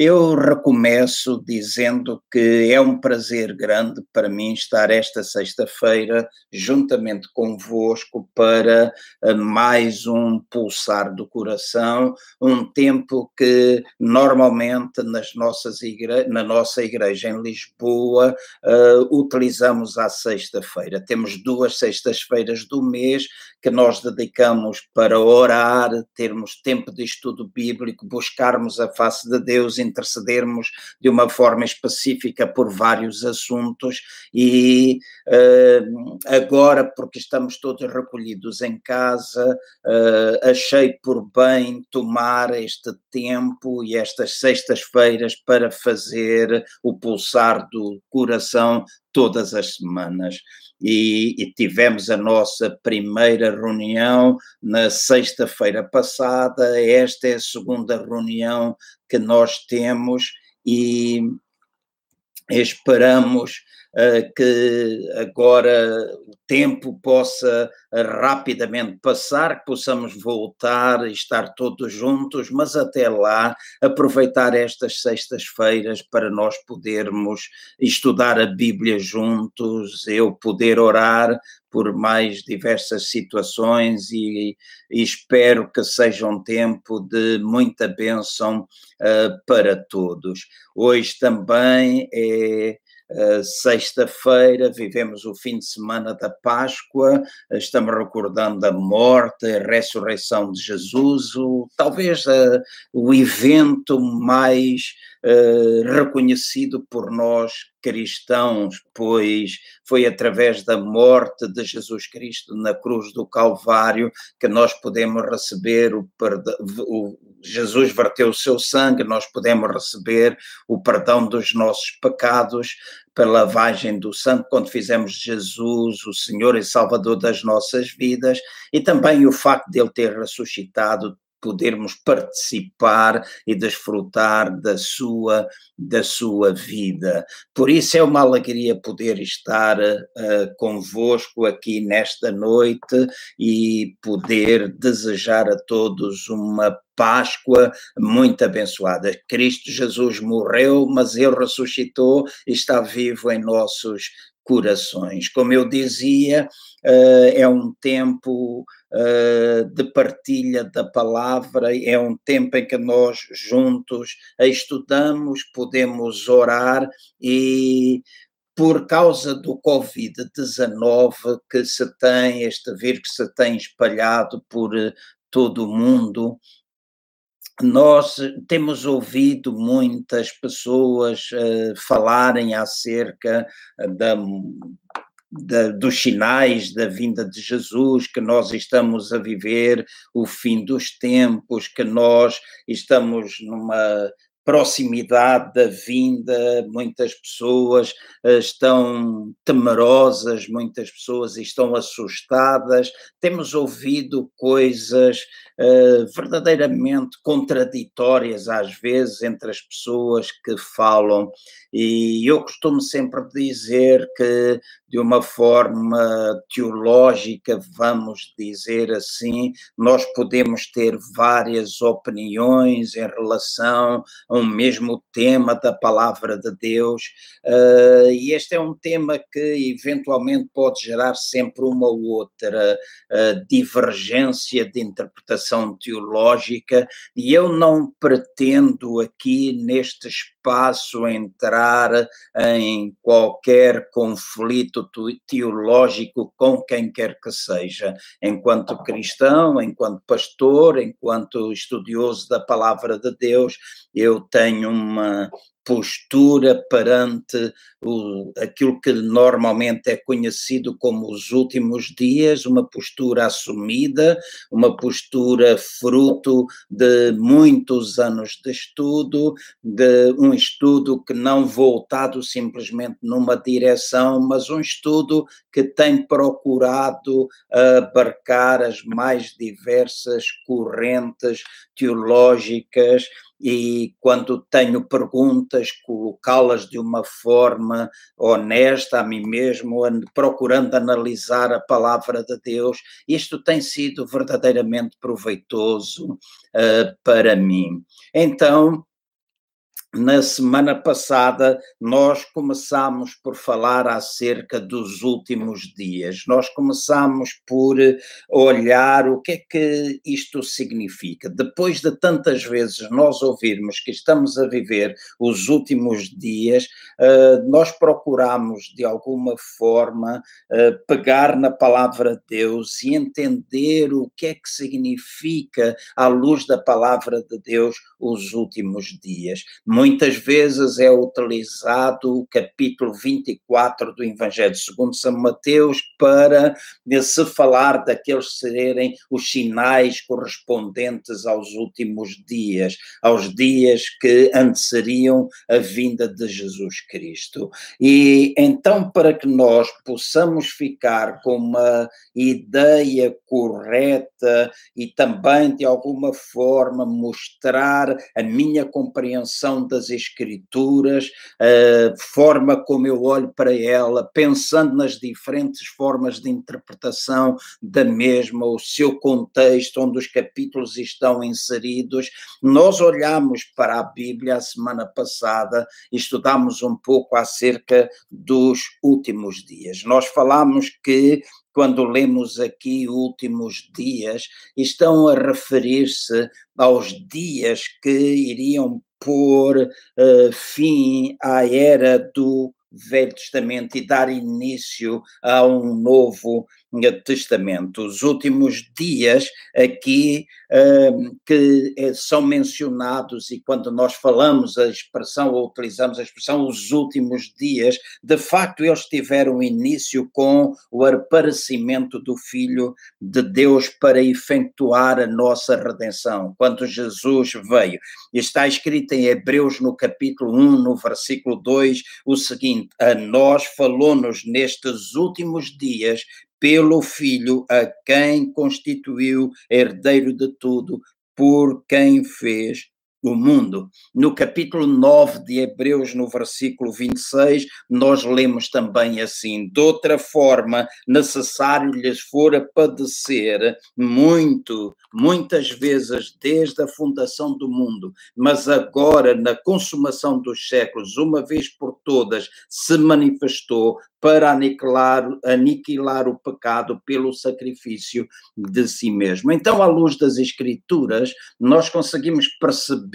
Eu recomeço dizendo que é um prazer grande para mim estar esta sexta-feira juntamente convosco para eh, mais um pulsar do coração, um tempo que normalmente nas nossas igre... na nossa igreja em Lisboa uh, utilizamos à sexta-feira. Temos duas sextas-feiras do mês que nós dedicamos para orar, termos tempo de estudo bíblico, buscarmos a face de Deus intercedermos de uma forma específica por vários assuntos e uh, agora, porque estamos todos recolhidos em casa, uh, achei por bem tomar este tempo e estas sextas-feiras para fazer o pulsar do coração todas as semanas. E, e, tivemos a nossa primeira reunião na sexta-feira passada. Esta é a segunda reunião que nós temos e esperamos que agora o tempo possa rapidamente passar, que possamos voltar e estar todos juntos, mas até lá aproveitar estas sextas-feiras para nós podermos estudar a Bíblia juntos, eu poder orar por mais diversas situações e, e espero que seja um tempo de muita bênção uh, para todos. Hoje também é Uh, sexta-feira, vivemos o fim de semana da Páscoa, estamos recordando a morte, a ressurreição de Jesus, o, talvez uh, o evento mais reconhecido por nós cristãos, pois foi através da morte de Jesus Cristo na cruz do Calvário que nós podemos receber o perdão. Jesus verteu o seu sangue, nós podemos receber o perdão dos nossos pecados pela lavagem do sangue, quando fizemos Jesus o Senhor e Salvador das nossas vidas, e também o facto de Ele ter ressuscitado podermos participar e desfrutar da sua da sua vida. Por isso é uma alegria poder estar uh, convosco aqui nesta noite e poder desejar a todos uma Páscoa muito abençoada. Cristo Jesus morreu, mas ele ressuscitou e está vivo em nossos corações. Como eu dizia, uh, é um tempo uh, de partilha da palavra, é um tempo em que nós juntos estudamos, podemos orar e por causa do Covid-19 que se tem, este vírus que se tem espalhado por uh, todo o mundo, nós temos ouvido muitas pessoas uh, falarem acerca da, da, dos sinais da vinda de Jesus, que nós estamos a viver o fim dos tempos, que nós estamos numa proximidade da vinda, muitas pessoas uh, estão temerosas, muitas pessoas estão assustadas. Temos ouvido coisas uh, verdadeiramente contraditórias às vezes entre as pessoas que falam, e eu costumo sempre dizer que, de uma forma teológica, vamos dizer assim, nós podemos ter várias opiniões em relação a um mesmo tema da palavra de Deus, uh, e este é um tema que eventualmente pode gerar sempre uma ou outra uh, divergência de interpretação teológica, e eu não pretendo aqui neste espaço entrar em qualquer conflito teológico com quem quer que seja, enquanto cristão, enquanto pastor, enquanto estudioso da palavra de Deus, eu tenho uma postura perante o, aquilo que normalmente é conhecido como os últimos dias, uma postura assumida, uma postura fruto de muitos anos de estudo, de um estudo que não voltado simplesmente numa direção, mas um estudo que tem procurado abarcar as mais diversas correntes teológicas. E quando tenho perguntas, colocá-las de uma forma honesta a mim mesmo, procurando analisar a palavra de Deus. Isto tem sido verdadeiramente proveitoso uh, para mim. Então, na semana passada, nós começámos por falar acerca dos últimos dias. Nós começámos por olhar o que é que isto significa. Depois de tantas vezes nós ouvirmos que estamos a viver os últimos dias, eh, nós procuramos de alguma forma eh, pegar na palavra de Deus e entender o que é que significa, à luz da palavra de Deus, os últimos dias Muitas vezes é utilizado o capítulo 24 do Evangelho segundo São Mateus para se falar daqueles serem os sinais correspondentes aos últimos dias, aos dias que anteceriam a vinda de Jesus Cristo. E então, para que nós possamos ficar com uma ideia correta e também, de alguma forma, mostrar a minha compreensão das Escrituras, a forma como eu olho para ela, pensando nas diferentes formas de interpretação da mesma, o seu contexto, onde os capítulos estão inseridos. Nós olhamos para a Bíblia a semana passada estudamos um pouco acerca dos últimos dias. Nós falamos que quando lemos aqui últimos dias, estão a referir-se aos dias que iriam pôr uh, fim à era do Velho Testamento e dar início a um novo Testamento. Os últimos dias aqui uh, que eh, são mencionados, e quando nós falamos a expressão, ou utilizamos a expressão os últimos dias, de facto eles tiveram início com o aparecimento do Filho de Deus para efetuar a nossa redenção, quando Jesus veio. Está escrito em Hebreus, no capítulo 1, no versículo 2, o seguinte: A nós falou-nos nestes últimos dias pelo Filho, a quem constituiu herdeiro de tudo, por quem fez o mundo. No capítulo 9 de Hebreus, no versículo 26, nós lemos também assim: de outra forma, necessário lhes fora padecer muito, muitas vezes desde a fundação do mundo, mas agora, na consumação dos séculos, uma vez por todas, se manifestou para aniquilar, aniquilar o pecado pelo sacrifício de si mesmo. Então, à luz das Escrituras, nós conseguimos perceber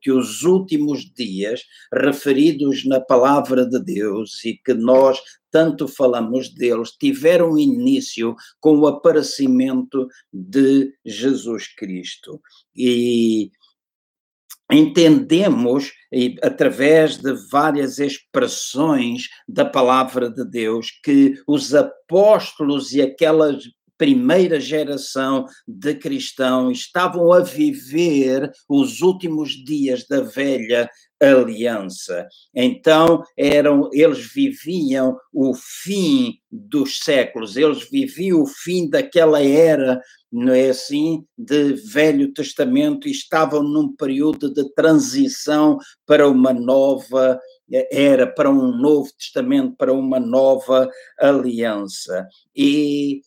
que os últimos dias, referidos na palavra de Deus e que nós tanto falamos deles, tiveram início com o aparecimento de Jesus Cristo. E entendemos através de várias expressões da palavra de Deus que os apóstolos e aquelas primeira geração de cristãos estavam a viver os últimos dias da velha aliança. Então, eram eles viviam o fim dos séculos, eles viviam o fim daquela era, não é assim, de Velho Testamento e estavam num período de transição para uma nova era, para um novo testamento, para uma nova aliança. E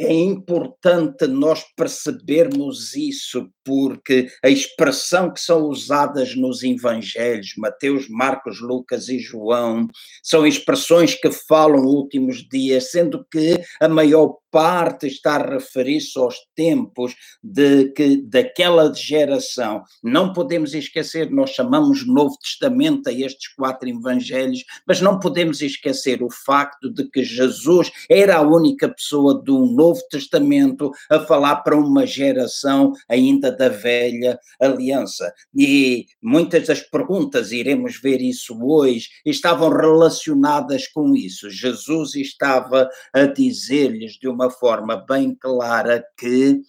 é importante nós percebermos isso, porque a expressão que são usadas nos evangelhos, Mateus, Marcos, Lucas e João, são expressões que falam últimos dias, sendo que a maior parte está a referir-se aos tempos de que daquela geração. Não podemos esquecer, nós chamamos Novo Testamento a estes quatro evangelhos, mas não podemos esquecer o facto de que Jesus era a única pessoa do Novo Testamento a falar para uma geração ainda da velha aliança. E muitas das perguntas, iremos ver isso hoje, estavam relacionadas com isso. Jesus estava a dizer-lhes de uma uma forma bem clara que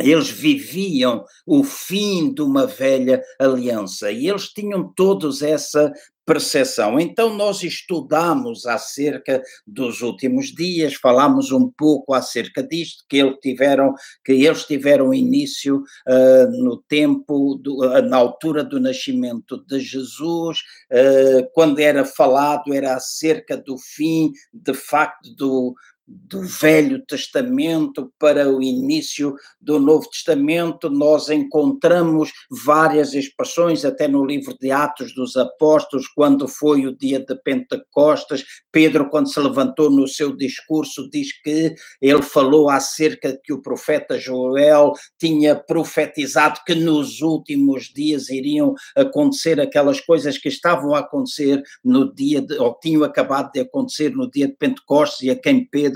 eles viviam o fim de uma velha aliança e eles tinham todos essa percepção. Então, nós estudamos acerca dos últimos dias, falamos um pouco acerca disto, que, eles tiveram, que eles tiveram início uh, no tempo, do, uh, na altura do nascimento de Jesus, uh, quando era falado, era acerca do fim, de facto, do, do Velho Testamento para o início do Novo Testamento, nós encontramos várias expressões, até no livro de Atos dos Apóstolos, quando foi o dia de Pentecostes, Pedro, quando se levantou no seu discurso, diz que ele falou acerca que o profeta Joel tinha profetizado que nos últimos dias iriam acontecer aquelas coisas que estavam a acontecer no dia, de, ou tinham acabado de acontecer no dia de Pentecostes, e a quem Pedro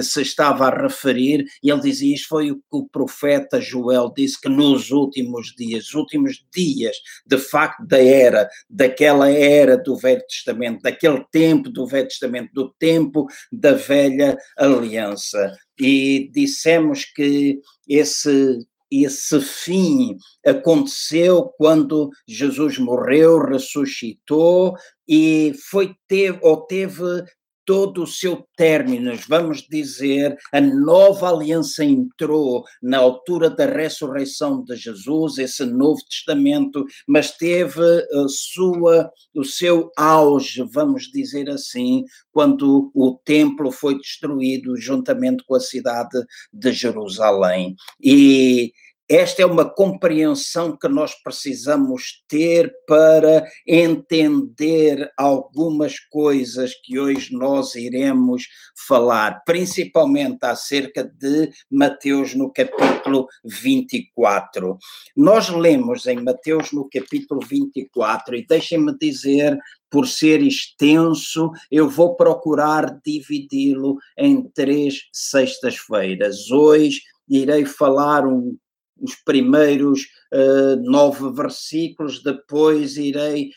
se estava a referir, e ele dizia: Isto foi o que o profeta Joel disse, que nos últimos dias, últimos dias, de facto, da era, daquela era do Velho Testamento, daquele tempo do Velho Testamento, do tempo da velha aliança. E dissemos que esse esse fim aconteceu quando Jesus morreu, ressuscitou e foi teve, ou teve todo o seu término, vamos dizer, a nova aliança entrou na altura da ressurreição de Jesus, esse Novo Testamento, mas teve a sua, o seu auge, vamos dizer assim, quando o templo foi destruído juntamente com a cidade de Jerusalém. E esta é uma compreensão que nós precisamos ter para entender algumas coisas que hoje nós iremos falar, principalmente acerca de Mateus no capítulo 24. Nós lemos em Mateus no capítulo 24, e deixem-me dizer por ser extenso, eu vou procurar dividi-lo em três sextas-feiras. Hoje irei falar um os primeiros uh, nove versículos, depois irei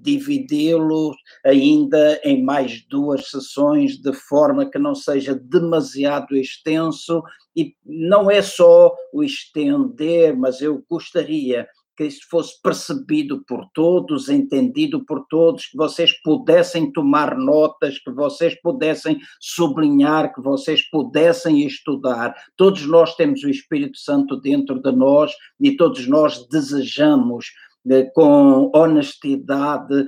dividi-los ainda em mais duas sessões, de forma que não seja demasiado extenso, e não é só o estender, mas eu gostaria que isto fosse percebido por todos, entendido por todos, que vocês pudessem tomar notas, que vocês pudessem sublinhar, que vocês pudessem estudar. Todos nós temos o Espírito Santo dentro de nós e todos nós desejamos eh, com honestidade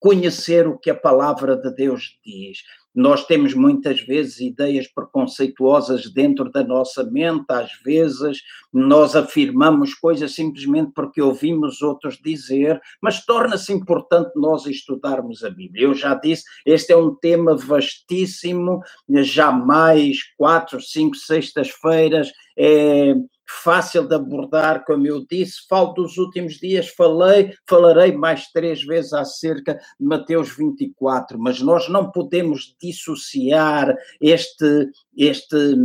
conhecer o que a palavra de Deus diz. Nós temos muitas vezes ideias preconceituosas dentro da nossa mente, às vezes nós afirmamos coisas simplesmente porque ouvimos outros dizer, mas torna-se importante nós estudarmos a Bíblia. Eu já disse, este é um tema vastíssimo, jamais quatro, cinco sextas-feiras é fácil de abordar, como eu disse, falo dos últimos dias, falei, falarei mais três vezes acerca de Mateus 24, mas nós não podemos dissociar este, este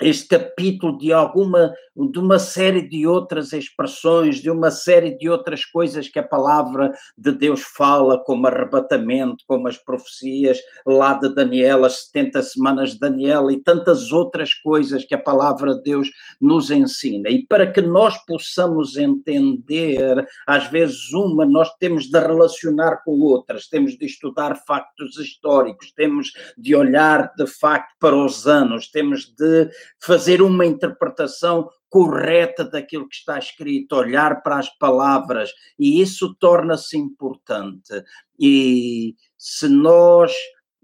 este capítulo de alguma, de uma série de outras expressões, de uma série de outras coisas que a palavra de Deus fala, como arrebatamento, como as profecias lá de Daniel, as 70 semanas de Daniel e tantas outras coisas que a palavra de Deus nos ensina. E para que nós possamos entender, às vezes uma nós temos de relacionar com outras, temos de estudar factos históricos, temos de olhar de facto para os anos, temos de fazer uma interpretação correta daquilo que está escrito, olhar para as palavras, e isso torna-se importante. E se nós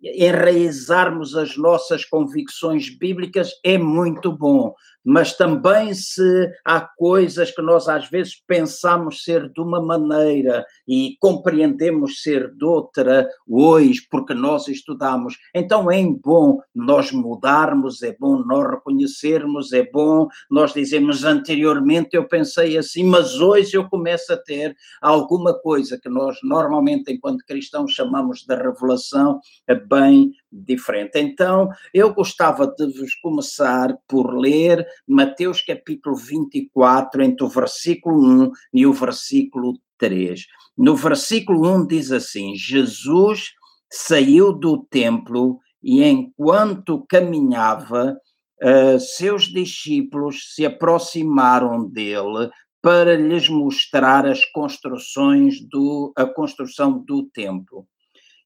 enraizarmos as nossas convicções bíblicas é muito bom, mas também se há coisas que nós às vezes pensamos ser de uma maneira e compreendemos ser de outra hoje, porque nós estudamos, então é bom nós mudarmos, é bom nós reconhecermos, é bom nós dizermos anteriormente eu pensei assim, mas hoje eu começo a ter alguma coisa que nós normalmente, enquanto cristãos, chamamos de revelação bem diferente. Então, eu gostava de vos começar por ler Mateus capítulo 24, entre o versículo 1 e o versículo 3. No versículo 1 diz assim: Jesus saiu do templo e enquanto caminhava, uh, seus discípulos se aproximaram dele para lhes mostrar as construções do a construção do templo.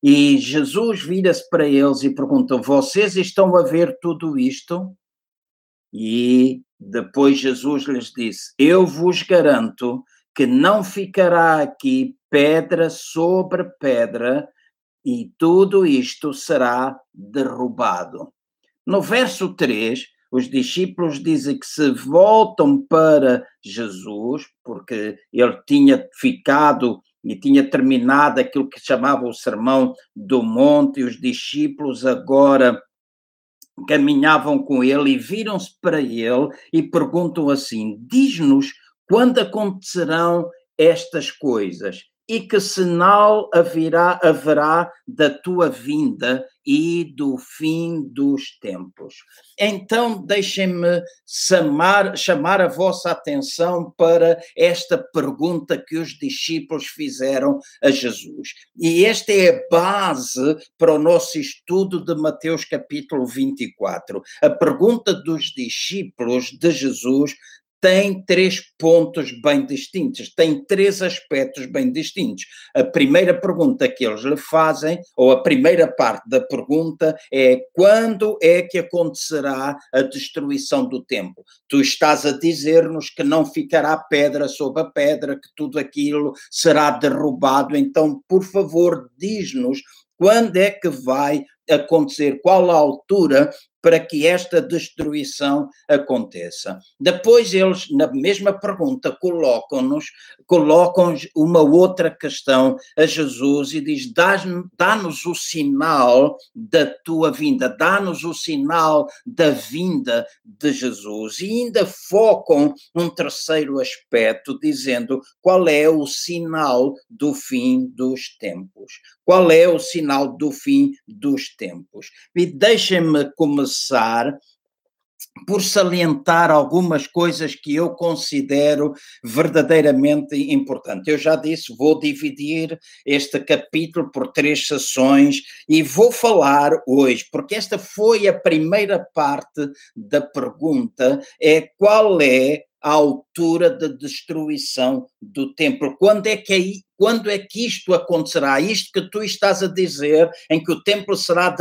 E Jesus vira-se para eles e pergunta: Vocês estão a ver tudo isto? E depois Jesus lhes disse: Eu vos garanto que não ficará aqui pedra sobre pedra e tudo isto será derrubado. No verso 3, os discípulos dizem que se voltam para Jesus, porque ele tinha ficado e tinha terminado aquilo que chamava o Sermão do Monte, e os discípulos agora caminhavam com ele e viram-se para ele e perguntam assim: Diz-nos quando acontecerão estas coisas e que sinal haverá, haverá da tua vinda e do fim dos tempos. Então, deixem-me chamar, chamar a vossa atenção para esta pergunta que os discípulos fizeram a Jesus. E esta é a base para o nosso estudo de Mateus capítulo 24. A pergunta dos discípulos de Jesus tem três pontos bem distintos, tem três aspectos bem distintos. A primeira pergunta que eles lhe fazem, ou a primeira parte da pergunta, é quando é que acontecerá a destruição do templo? Tu estás a dizer-nos que não ficará pedra sobre a pedra, que tudo aquilo será derrubado, então, por favor, diz-nos quando é que vai acontecer, qual a altura para que esta destruição aconteça. Depois eles, na mesma pergunta, colocam-nos, colocam uma outra questão a Jesus e diz, dá-nos o sinal da tua vinda, dá-nos o sinal da vinda de Jesus. E ainda focam um terceiro aspecto, dizendo qual é o sinal do fim dos tempos. Qual é o sinal do fim dos tempos? E deixem-me começar por salientar algumas coisas que eu considero verdadeiramente importantes. Eu já disse, vou dividir este capítulo por três sessões e vou falar hoje, porque esta foi a primeira parte da pergunta, é qual é a altura da destruição do templo. Quando é que aí, quando é que isto acontecerá? Isto que tu estás a dizer, em que o templo será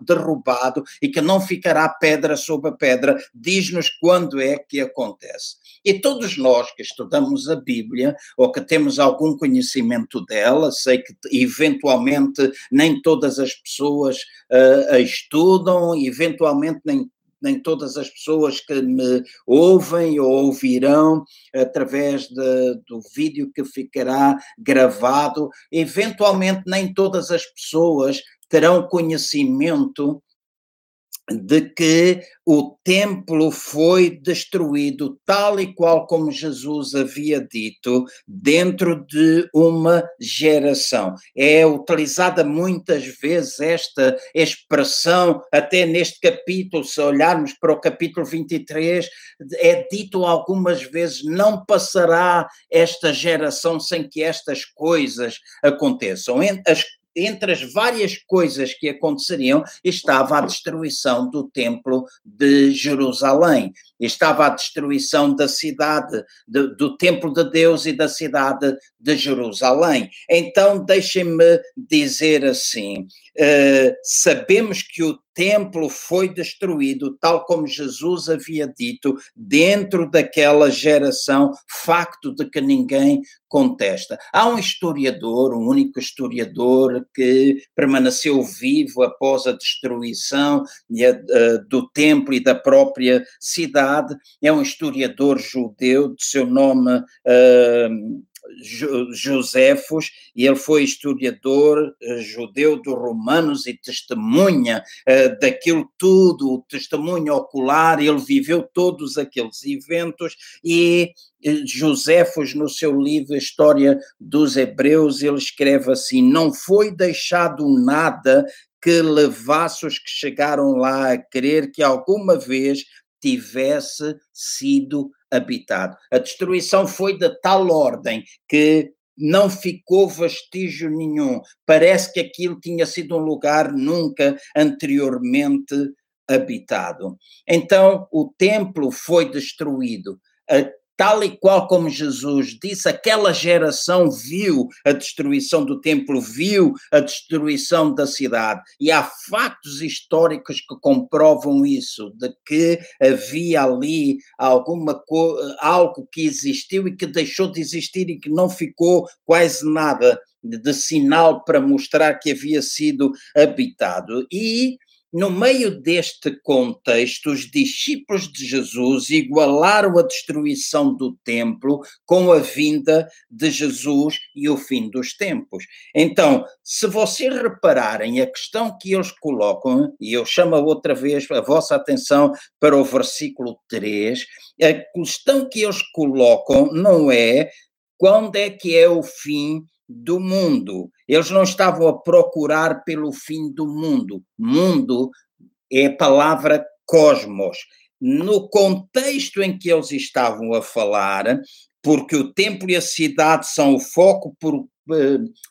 derrubado e que não ficará pedra sobre pedra, diz-nos quando é que acontece. E todos nós que estudamos a Bíblia ou que temos algum conhecimento dela, sei que eventualmente nem todas as pessoas uh, a estudam, eventualmente nem nem todas as pessoas que me ouvem ou ouvirão através de, do vídeo que ficará gravado, eventualmente nem todas as pessoas terão conhecimento de que o templo foi destruído tal e qual como Jesus havia dito, dentro de uma geração. É utilizada muitas vezes esta expressão, até neste capítulo, se olharmos para o capítulo 23, é dito algumas vezes: não passará esta geração sem que estas coisas aconteçam. As entre as várias coisas que aconteceriam estava a destruição do templo de Jerusalém, estava a destruição da cidade, de, do templo de Deus e da cidade de Jerusalém. Então, deixem-me dizer assim: Uh, sabemos que o templo foi destruído, tal como Jesus havia dito, dentro daquela geração, facto de que ninguém contesta. Há um historiador, um único historiador, que permaneceu vivo após a destruição uh, do templo e da própria cidade, é um historiador judeu, de seu nome. Uh, Josefos, e ele foi historiador uh, judeu dos romanos e testemunha uh, daquilo tudo, o testemunho ocular, ele viveu todos aqueles eventos e uh, Josefos, no seu livro História dos Hebreus, ele escreve assim: não foi deixado nada que levasse os que chegaram lá a crer que alguma vez tivesse sido habitado. A destruição foi de tal ordem que não ficou vestígio nenhum. Parece que aquilo tinha sido um lugar nunca anteriormente habitado. Então, o templo foi destruído. A tal e qual como Jesus disse, aquela geração viu a destruição do templo, viu a destruição da cidade. E há factos históricos que comprovam isso, de que havia ali alguma algo que existiu e que deixou de existir e que não ficou quase nada de sinal para mostrar que havia sido habitado. E no meio deste contexto, os discípulos de Jesus igualaram a destruição do templo com a vinda de Jesus e o fim dos tempos. Então, se vocês repararem a questão que eles colocam, e eu chamo outra vez a vossa atenção para o versículo 3, a questão que eles colocam não é quando é que é o fim do mundo. Eles não estavam a procurar pelo fim do mundo. Mundo é a palavra cosmos. No contexto em que eles estavam a falar, porque o templo e a cidade são o foco por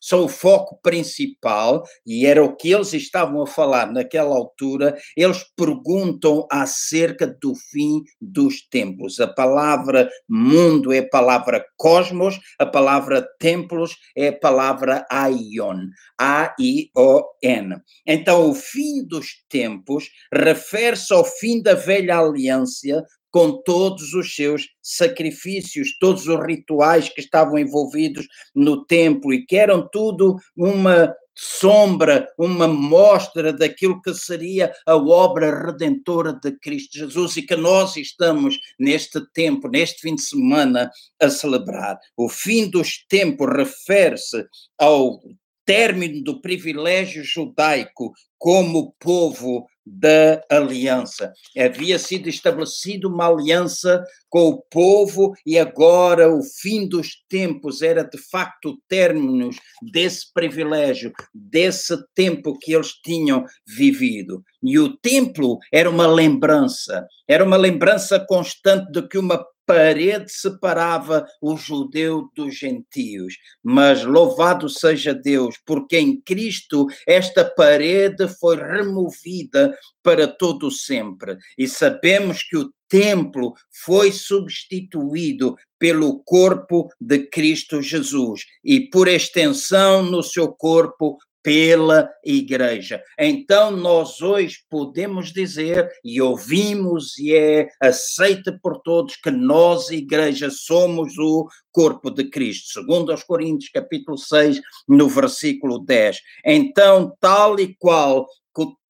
são o foco principal, e era o que eles estavam a falar naquela altura, eles perguntam acerca do fim dos tempos. A palavra mundo é a palavra cosmos, a palavra templos é a palavra aion, A-I-O-N. Então, o fim dos tempos refere-se ao fim da velha aliança, com todos os seus sacrifícios, todos os rituais que estavam envolvidos no templo e que eram tudo uma sombra, uma mostra daquilo que seria a obra redentora de Cristo Jesus e que nós estamos neste tempo, neste fim de semana, a celebrar. O fim dos tempos refere-se ao término do privilégio judaico como povo da aliança. Havia sido estabelecida uma aliança com o povo e agora o fim dos tempos era de facto o término desse privilégio, desse tempo que eles tinham vivido. E o templo era uma lembrança, era uma lembrança constante de que uma parede separava o judeu dos gentios. Mas louvado seja Deus, porque em Cristo esta parede foi removida para todo sempre. E sabemos que o templo foi substituído pelo corpo de Cristo Jesus e por extensão no seu corpo pela igreja. Então nós hoje podemos dizer e ouvimos e é aceita por todos que nós, igreja, somos o corpo de Cristo. Segundo aos Coríntios, capítulo 6, no versículo 10. Então, tal e qual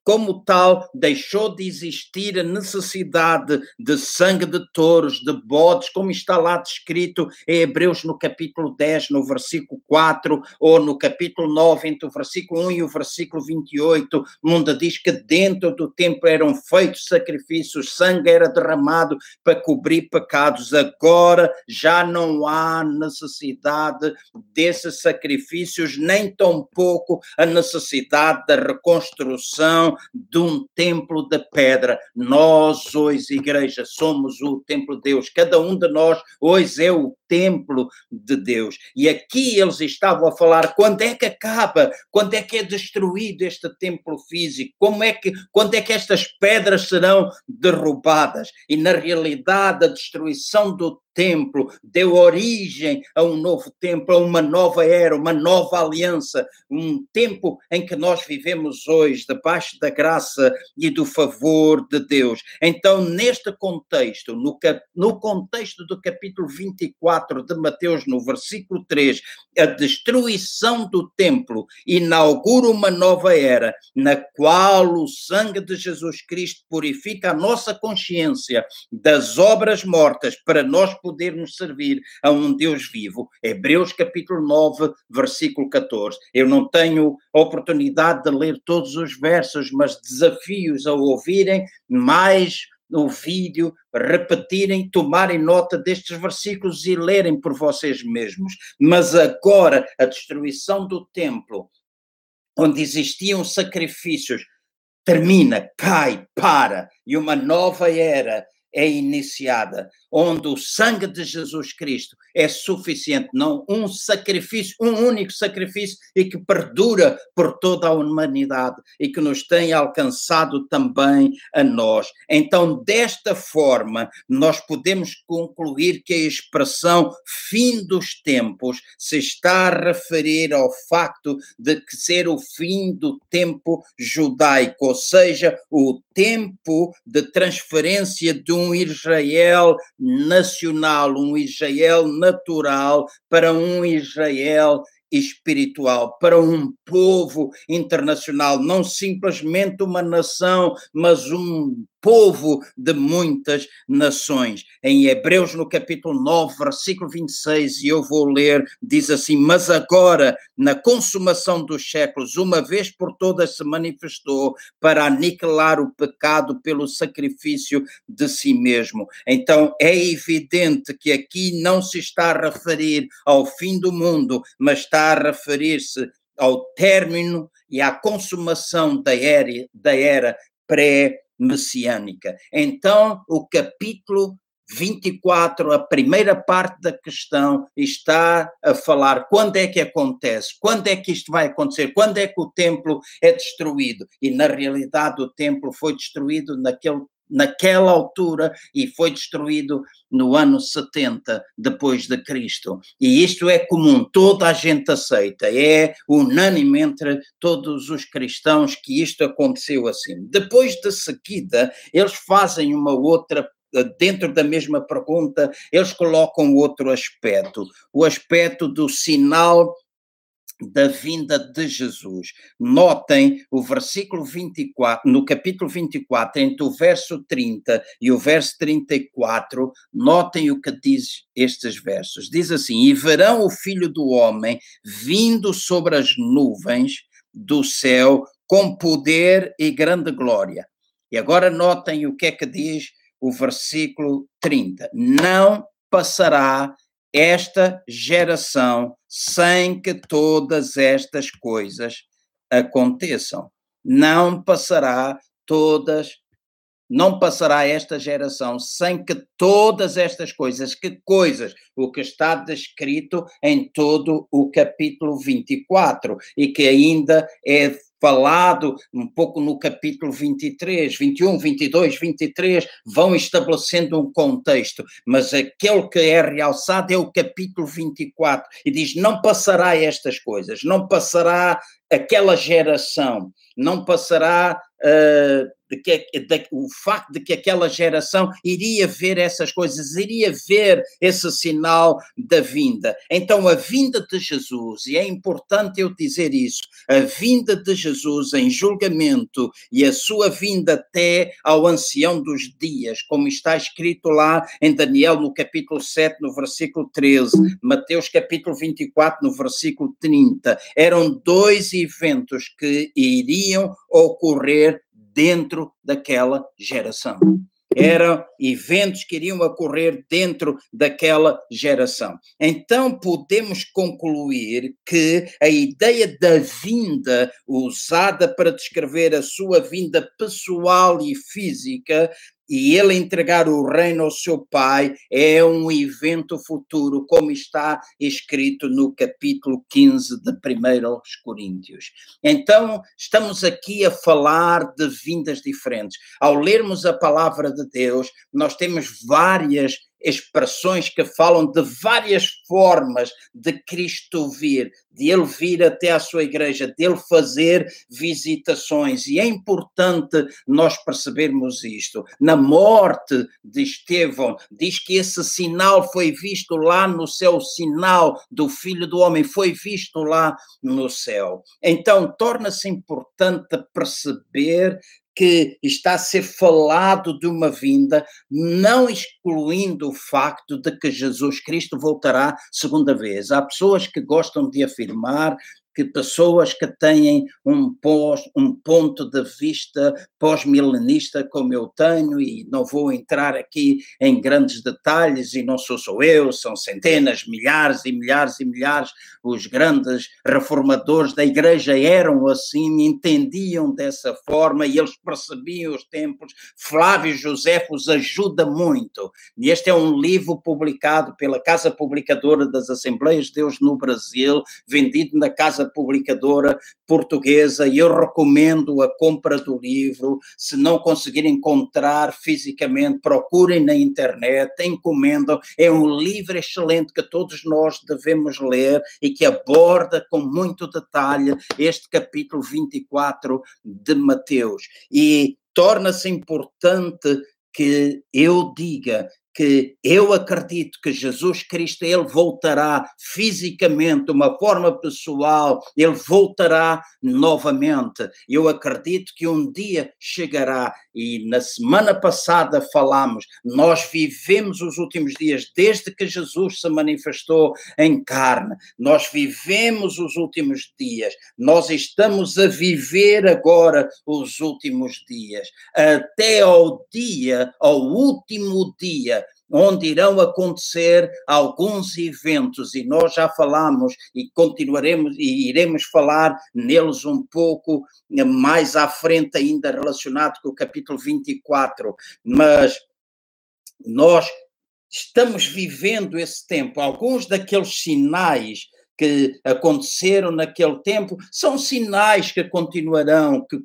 como tal, deixou de existir a necessidade de sangue de touros, de bodes, como está lá descrito em Hebreus no capítulo 10, no versículo 4, ou no capítulo 9, entre o versículo 1 e o versículo 28, onde diz que dentro do templo eram feitos sacrifícios, sangue era derramado para cobrir pecados. Agora já não há necessidade desses sacrifícios, nem tampouco a necessidade da reconstrução de um templo de pedra. Nós, hoje, igreja, somos o templo de Deus. Cada um de nós, hoje, é o templo de Deus. E aqui eles estavam a falar quando é que acaba, quando é que é destruído este templo físico, como é que, quando é que estas pedras serão derrubadas. E na realidade, a destruição do templo, deu origem a um novo templo, a uma nova era, uma nova aliança, um tempo em que nós vivemos hoje, debaixo da graça e do favor de Deus. Então, neste contexto, no, no contexto do capítulo 24 de Mateus, no versículo 3, a destruição do templo inaugura uma nova era, na qual o sangue de Jesus Cristo purifica a nossa consciência das obras mortas para nós podermos servir a um Deus vivo. Hebreus capítulo 9, versículo 14. Eu não tenho oportunidade de ler todos os versos, mas desafios a ouvirem mais o vídeo, repetirem, tomarem nota destes versículos e lerem por vocês mesmos. Mas agora a destruição do templo, onde existiam sacrifícios, termina, cai, para, e uma nova era é iniciada, onde o sangue de Jesus Cristo é suficiente, não um sacrifício, um único sacrifício e que perdura por toda a humanidade e que nos tem alcançado também a nós. Então, desta forma, nós podemos concluir que a expressão fim dos tempos se está a referir ao facto de que ser o fim do tempo judaico, ou seja, o tempo de transferência de um Israel nacional, um Israel natural, para um Israel espiritual para um povo internacional, não simplesmente uma nação, mas um povo de muitas nações. Em Hebreus, no capítulo 9, versículo 26, e eu vou ler, diz assim: Mas agora, na consumação dos séculos, uma vez por todas se manifestou para aniquilar o pecado pelo sacrifício de si mesmo. Então é evidente que aqui não se está a referir ao fim do mundo, mas está a referir-se ao término e à consumação da era, da era pré messiânica. Então, o capítulo 24, a primeira parte da questão está a falar quando é que acontece, quando é que isto vai acontecer, quando é que o templo é destruído. E na realidade o templo foi destruído naquele naquela altura e foi destruído no ano 70 depois de Cristo. E isto é comum, toda a gente aceita, é unânime entre todos os cristãos que isto aconteceu assim. Depois de seguida, eles fazem uma outra dentro da mesma pergunta, eles colocam outro aspecto, o aspecto do sinal da vinda de Jesus. Notem o versículo 24, no capítulo 24, entre o verso 30 e o verso 34, notem o que diz estes versos. Diz assim: E verão o filho do homem vindo sobre as nuvens do céu com poder e grande glória. E agora notem o que é que diz o versículo 30. Não passará esta geração sem que todas estas coisas aconteçam. Não passará todas não passará esta geração sem que todas estas coisas, que coisas? O que está descrito em todo o capítulo 24 e que ainda é falado um pouco no capítulo 23, 21, 22, 23, vão estabelecendo um contexto, mas aquele que é realçado é o capítulo 24 e diz: não passará estas coisas, não passará aquela geração, não passará. Uh, de que, de, o facto de que aquela geração iria ver essas coisas, iria ver esse sinal da vinda. Então, a vinda de Jesus, e é importante eu dizer isso, a vinda de Jesus em julgamento e a sua vinda até ao ancião dos dias, como está escrito lá em Daniel no capítulo 7, no versículo 13, Mateus capítulo 24, no versículo 30, eram dois eventos que iriam ocorrer dentro daquela geração. Eram eventos que iriam ocorrer dentro daquela geração. Então podemos concluir que a ideia da vinda, usada para descrever a sua vinda pessoal e física, e ele entregar o reino ao seu pai é um evento futuro, como está escrito no capítulo 15 de 1 Coríntios. Então, estamos aqui a falar de vindas diferentes. Ao lermos a palavra de Deus, nós temos várias expressões que falam de várias formas de Cristo vir, de ele vir até à sua igreja, de ele fazer visitações. E é importante nós percebermos isto. Na morte de Estevão, diz que esse sinal foi visto lá no céu, o sinal do Filho do Homem foi visto lá no céu. Então, torna-se importante perceber que está a ser falado de uma vinda, não excluindo o facto de que Jesus Cristo voltará segunda vez. Há pessoas que gostam de afirmar que pessoas que têm um, pós, um ponto de vista pós-milenista como eu tenho, e não vou entrar aqui em grandes detalhes, e não sou só eu, são centenas, milhares e milhares e milhares, os grandes reformadores da igreja eram assim, entendiam dessa forma e eles percebiam os tempos. Flávio José os ajuda muito. E este é um livro publicado pela Casa Publicadora das Assembleias de Deus no Brasil, vendido na Casa publicadora portuguesa e eu recomendo a compra do livro. Se não conseguirem encontrar fisicamente, procurem na internet, encomendam. É um livro excelente que todos nós devemos ler e que aborda com muito detalhe este capítulo 24 de Mateus. E torna-se importante que eu diga que eu acredito que Jesus Cristo ele voltará fisicamente, de uma forma pessoal, ele voltará novamente. Eu acredito que um dia chegará e na semana passada falámos, nós vivemos os últimos dias desde que Jesus se manifestou em carne. Nós vivemos os últimos dias. Nós estamos a viver agora os últimos dias até ao dia, ao último dia onde irão acontecer alguns eventos. E nós já falamos e continuaremos e iremos falar neles um pouco mais à frente ainda relacionado com o capítulo 24, mas nós estamos vivendo esse tempo, alguns daqueles sinais que aconteceram naquele tempo são sinais que continuarão, que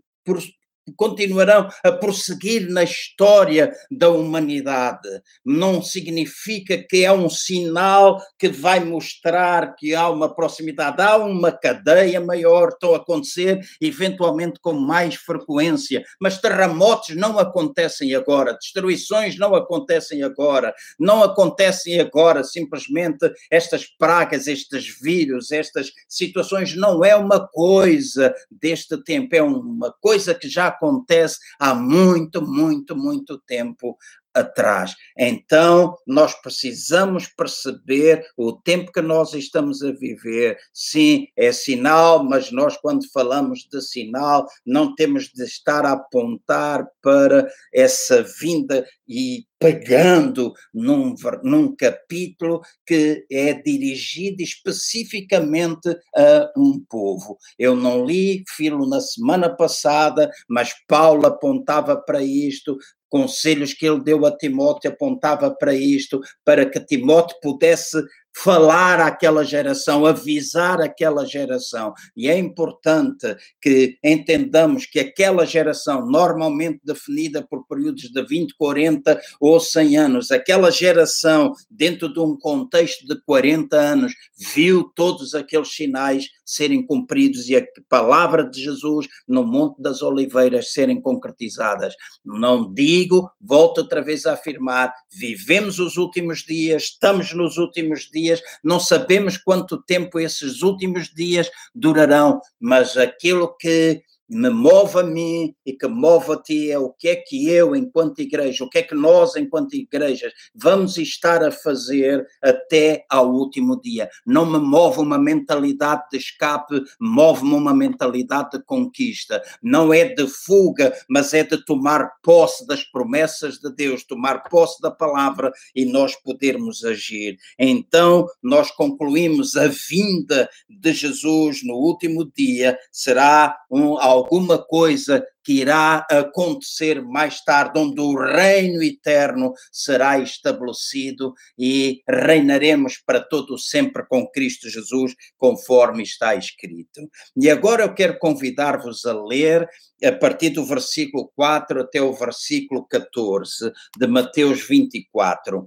continuarão a prosseguir na história da humanidade. Não significa que é um sinal que vai mostrar que há uma proximidade, há uma cadeia maior, estão a acontecer eventualmente com mais frequência, mas terremotos não acontecem agora, destruições não acontecem agora, não acontecem agora simplesmente estas pragas, estes vírus, estas situações, não é uma coisa deste tempo, é uma coisa que já acontece há muito, muito, muito tempo atrás. Então, nós precisamos perceber o tempo que nós estamos a viver. Sim, é sinal, mas nós, quando falamos de sinal, não temos de estar a apontar para essa vinda e pegando num, num capítulo que é dirigido especificamente a um povo. Eu não li Filo na semana passada, mas Paulo apontava para isto, conselhos que ele deu a Timóteo apontava para isto, para que Timóteo pudesse falar àquela geração, avisar aquela geração. E é importante que entendamos que aquela geração, normalmente definida por períodos de 20, 40 ou 100 anos, aquela geração, dentro de um contexto de 40 anos, viu todos aqueles sinais serem cumpridos e a palavra de Jesus no Monte das Oliveiras serem concretizadas. Não digo, volto outra vez a afirmar, vivemos os últimos dias, estamos nos últimos dias não sabemos quanto tempo esses últimos dias durarão, mas aquilo que me move a mim e que move a ti é o que é que eu, enquanto igreja, o que é que nós, enquanto igrejas, vamos estar a fazer até ao último dia. Não me move uma mentalidade de escape, move-me uma mentalidade de conquista. Não é de fuga, mas é de tomar posse das promessas de Deus, tomar posse da palavra e nós podermos agir. Então, nós concluímos a vinda de Jesus no último dia será um alguma coisa que irá acontecer mais tarde, onde o reino eterno será estabelecido e reinaremos para todo sempre com Cristo Jesus, conforme está escrito. E agora eu quero convidar-vos a ler a partir do versículo 4 até o versículo 14 de Mateus 24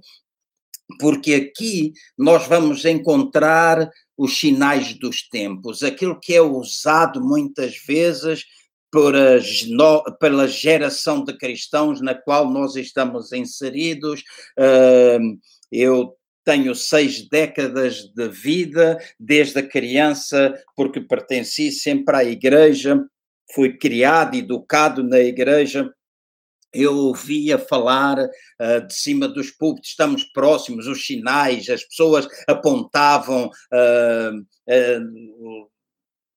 porque aqui nós vamos encontrar os sinais dos tempos, aquilo que é usado muitas vezes pela geração de cristãos na qual nós estamos inseridos. eu tenho seis décadas de vida, desde a criança, porque pertenci sempre à igreja, fui criado, educado na igreja, eu ouvia falar uh, de cima dos púlpitos, estamos próximos, os sinais, as pessoas apontavam uh, uh,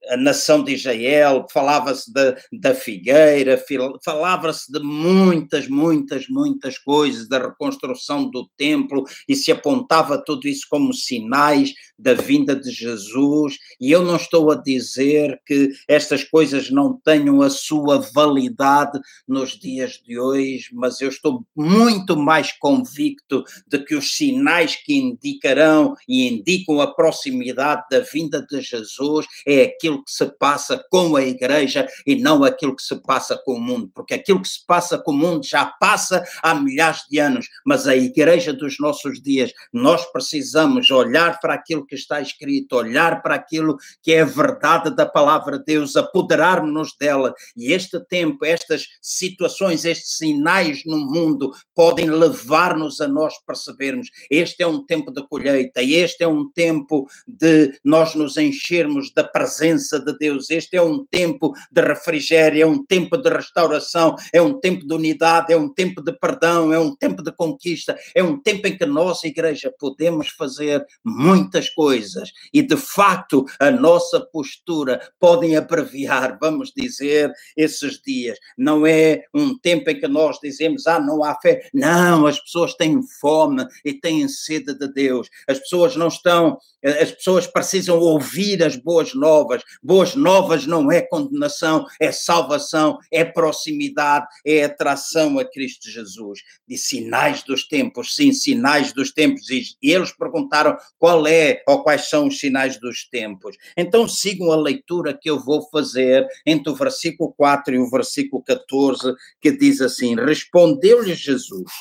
a nação de Israel, falava-se da, da figueira, falava-se de muitas, muitas, muitas coisas, da reconstrução do templo, e se apontava tudo isso como sinais da vinda de Jesus. E eu não estou a dizer que estas coisas não tenham a sua validade nos dias de hoje, mas eu estou muito mais convicto de que os sinais que indicarão e indicam a proximidade da vinda de Jesus é aquilo que se passa com a igreja e não aquilo que se passa com o mundo, porque aquilo que se passa com o mundo já passa há milhares de anos, mas a igreja dos nossos dias, nós precisamos olhar para aquilo que está escrito, olhar para aquilo que é a verdade da palavra de Deus, apoderar-nos dela. E este tempo, estas situações, estes sinais no mundo podem levar-nos a nós percebermos: este é um tempo de colheita, este é um tempo de nós nos enchermos da presença de Deus, este é um tempo de refrigério, é um tempo de restauração, é um tempo de unidade, é um tempo de perdão, é um tempo de conquista, é um tempo em que nós, igreja, podemos fazer muitas coisas e, de facto, a nossa postura podem abreviar, vamos dizer, esses dias. Não é um tempo em que nós dizemos, ah, não há fé. Não, as pessoas têm fome e têm sede de Deus. As pessoas não estão, as pessoas precisam ouvir as boas novas. Boas novas não é condenação, é salvação, é proximidade, é atração a Cristo Jesus. De sinais dos tempos, sim, sinais dos tempos. E eles perguntaram qual é ou quais são os sinais dos tempos. Então sigam a leitura que eu vou fazer entre o versículo 4 e o versículo 14, que diz assim: Respondeu-lhe Jesus.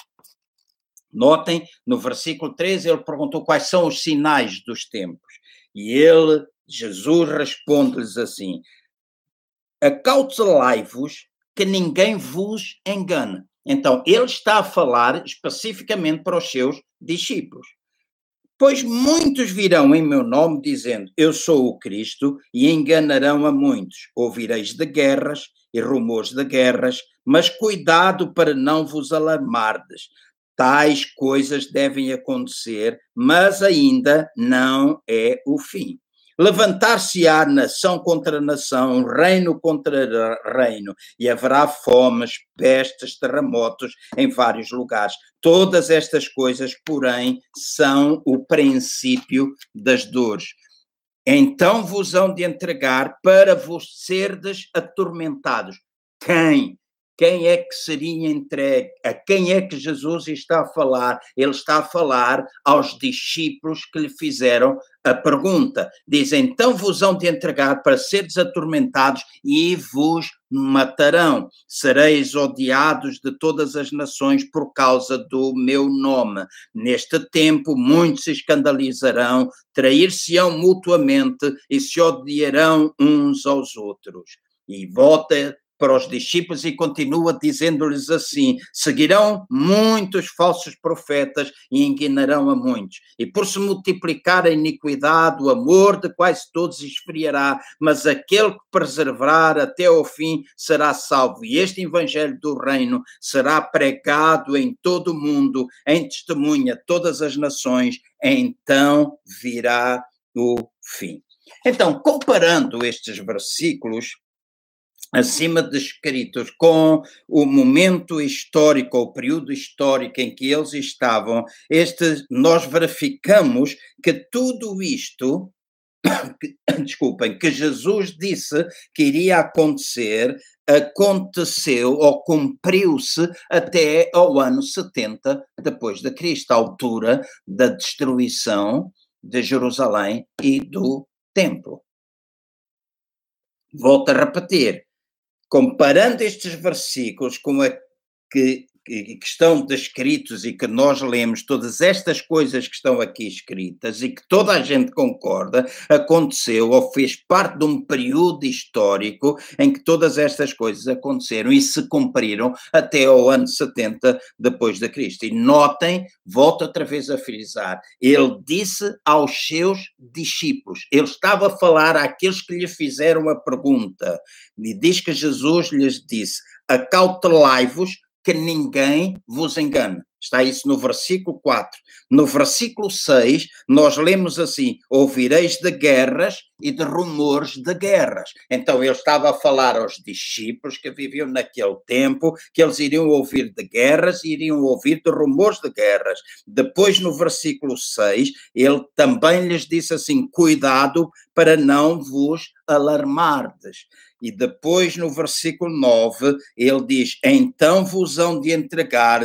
Notem, no versículo 13, ele perguntou quais são os sinais dos tempos. E ele, Jesus, responde-lhes assim: Acautelai-vos que ninguém vos engane. Então, ele está a falar especificamente para os seus discípulos. Pois muitos virão em meu nome, dizendo: Eu sou o Cristo, e enganarão a muitos. Ouvireis de guerras e rumores de guerras, mas cuidado para não vos alarmardes. Tais coisas devem acontecer, mas ainda não é o fim. Levantar-se-á nação contra nação, reino contra reino, e haverá fomes, pestes, terremotos em vários lugares. Todas estas coisas, porém, são o princípio das dores. Então vos hão de entregar para vos serdes atormentados. Quem? Quem é que seria entregue, a quem é que Jesus está a falar? Ele está a falar aos discípulos que lhe fizeram a pergunta. Diz: Então vos hão de entregar para seres atormentados e vos matarão. Sereis odiados de todas as nações por causa do meu nome. Neste tempo, muitos se escandalizarão, trair-se-ão mutuamente e se odiarão uns aos outros. E volta para os discípulos e continua dizendo-lhes assim: seguirão muitos falsos profetas e enganarão a muitos. E por se multiplicar a iniquidade, o amor de quase todos esfriará, mas aquele que preservar até ao fim será salvo. E este evangelho do reino será pregado em todo o mundo, em testemunha todas as nações, então virá o fim. Então, comparando estes versículos, acima descritos com o momento histórico, o período histórico em que eles estavam, este, nós verificamos que tudo isto, que, desculpem, que Jesus disse que iria acontecer, aconteceu ou cumpriu-se até ao ano 70 depois de Cristo, a altura da destruição de Jerusalém e do templo. Volto a repetir, comparando estes versículos com a que que, estão descritos e que nós lemos, todas estas coisas que estão aqui escritas e que toda a gente concorda, aconteceu ou fez parte de um período histórico em que todas estas coisas aconteceram e se cumpriram até ao ano 70 depois de Cristo. E notem, volto outra vez a frisar, ele disse aos seus discípulos, ele estava a falar àqueles que lhe fizeram a pergunta, e diz que Jesus lhes disse: acautelai-vos que ninguém vos engane. Está isso no versículo 4. No versículo 6, nós lemos assim: Ouvireis de guerras e de rumores de guerras. Então ele estava a falar aos discípulos que viviam naquele tempo que eles iriam ouvir de guerras e iriam ouvir de rumores de guerras. Depois, no versículo 6, ele também lhes disse assim: Cuidado para não vos alarmardes. E depois, no versículo 9, ele diz: Então vos hão de entregar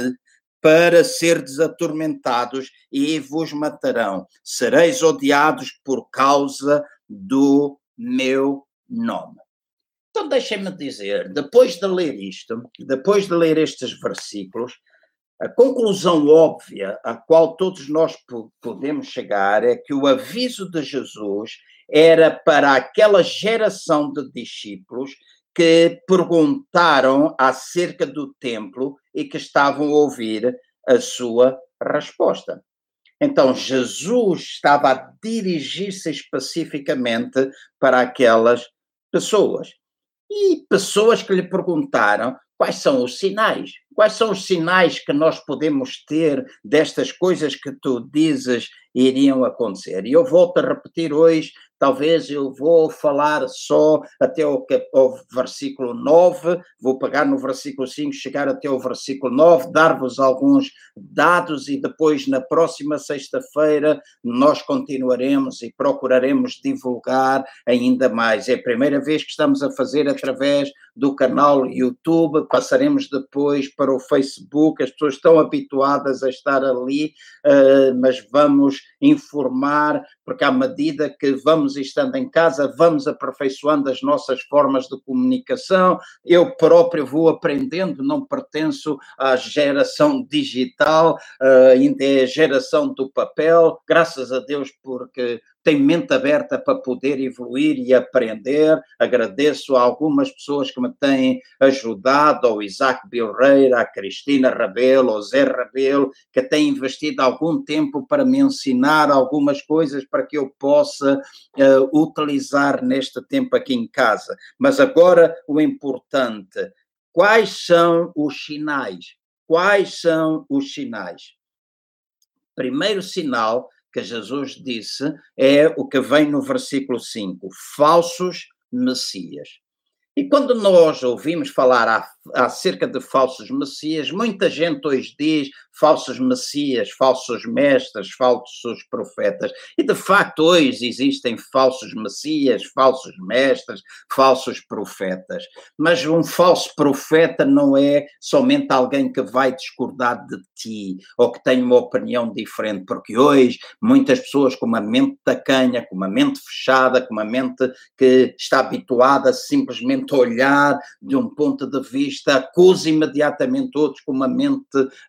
para ser desatormentados e vos matarão. Sereis odiados por causa do meu nome. Então, deixem-me dizer, depois de ler isto, depois de ler estes versículos, a conclusão óbvia a qual todos nós podemos chegar é que o aviso de Jesus era para aquela geração de discípulos que perguntaram acerca do templo e que estavam a ouvir a sua resposta. Então, Jesus estava a dirigir-se especificamente para aquelas pessoas. E pessoas que lhe perguntaram quais são os sinais. Quais são os sinais que nós podemos ter destas coisas que tu dizes iriam acontecer? E eu volto a repetir hoje talvez eu vou falar só até o, o, versículo 9, vou pegar no versículo 5, chegar até o versículo 9, dar-vos alguns dados e depois na próxima sexta-feira nós continuaremos e procuraremos divulgar ainda mais. É a primeira vez que estamos a fazer através do canal YouTube, passaremos depois para o Facebook, as pessoas estão habituadas a estar ali, uh, mas vamos informar, porque à medida que vamos estando em casa, vamos aperfeiçoando as nossas formas de comunicação. Eu próprio vou aprendendo, não pertenço à geração digital, uh, ainda é a geração do papel, graças a Deus, porque tem mente aberta para poder evoluir e aprender. Agradeço a algumas pessoas que me têm ajudado, ao Isaac Bilreira, à Cristina Rabelo, ao Zé Rabelo, que têm investido algum tempo para me ensinar algumas coisas para que eu possa uh, utilizar neste tempo aqui em casa. Mas agora o importante, quais são os sinais? Quais são os sinais? Primeiro sinal que Jesus disse é o que vem no versículo 5: falsos messias. E quando nós ouvimos falar acerca de falsos messias, muita gente hoje diz falsos messias, falsos mestres, falsos profetas. E de facto, hoje existem falsos messias, falsos mestres, falsos profetas. Mas um falso profeta não é somente alguém que vai discordar de ti ou que tem uma opinião diferente, porque hoje muitas pessoas com uma mente tacanha, com uma mente fechada, com uma mente que está habituada a simplesmente olhar de um ponto de vista, acusa imediatamente outros com uma mente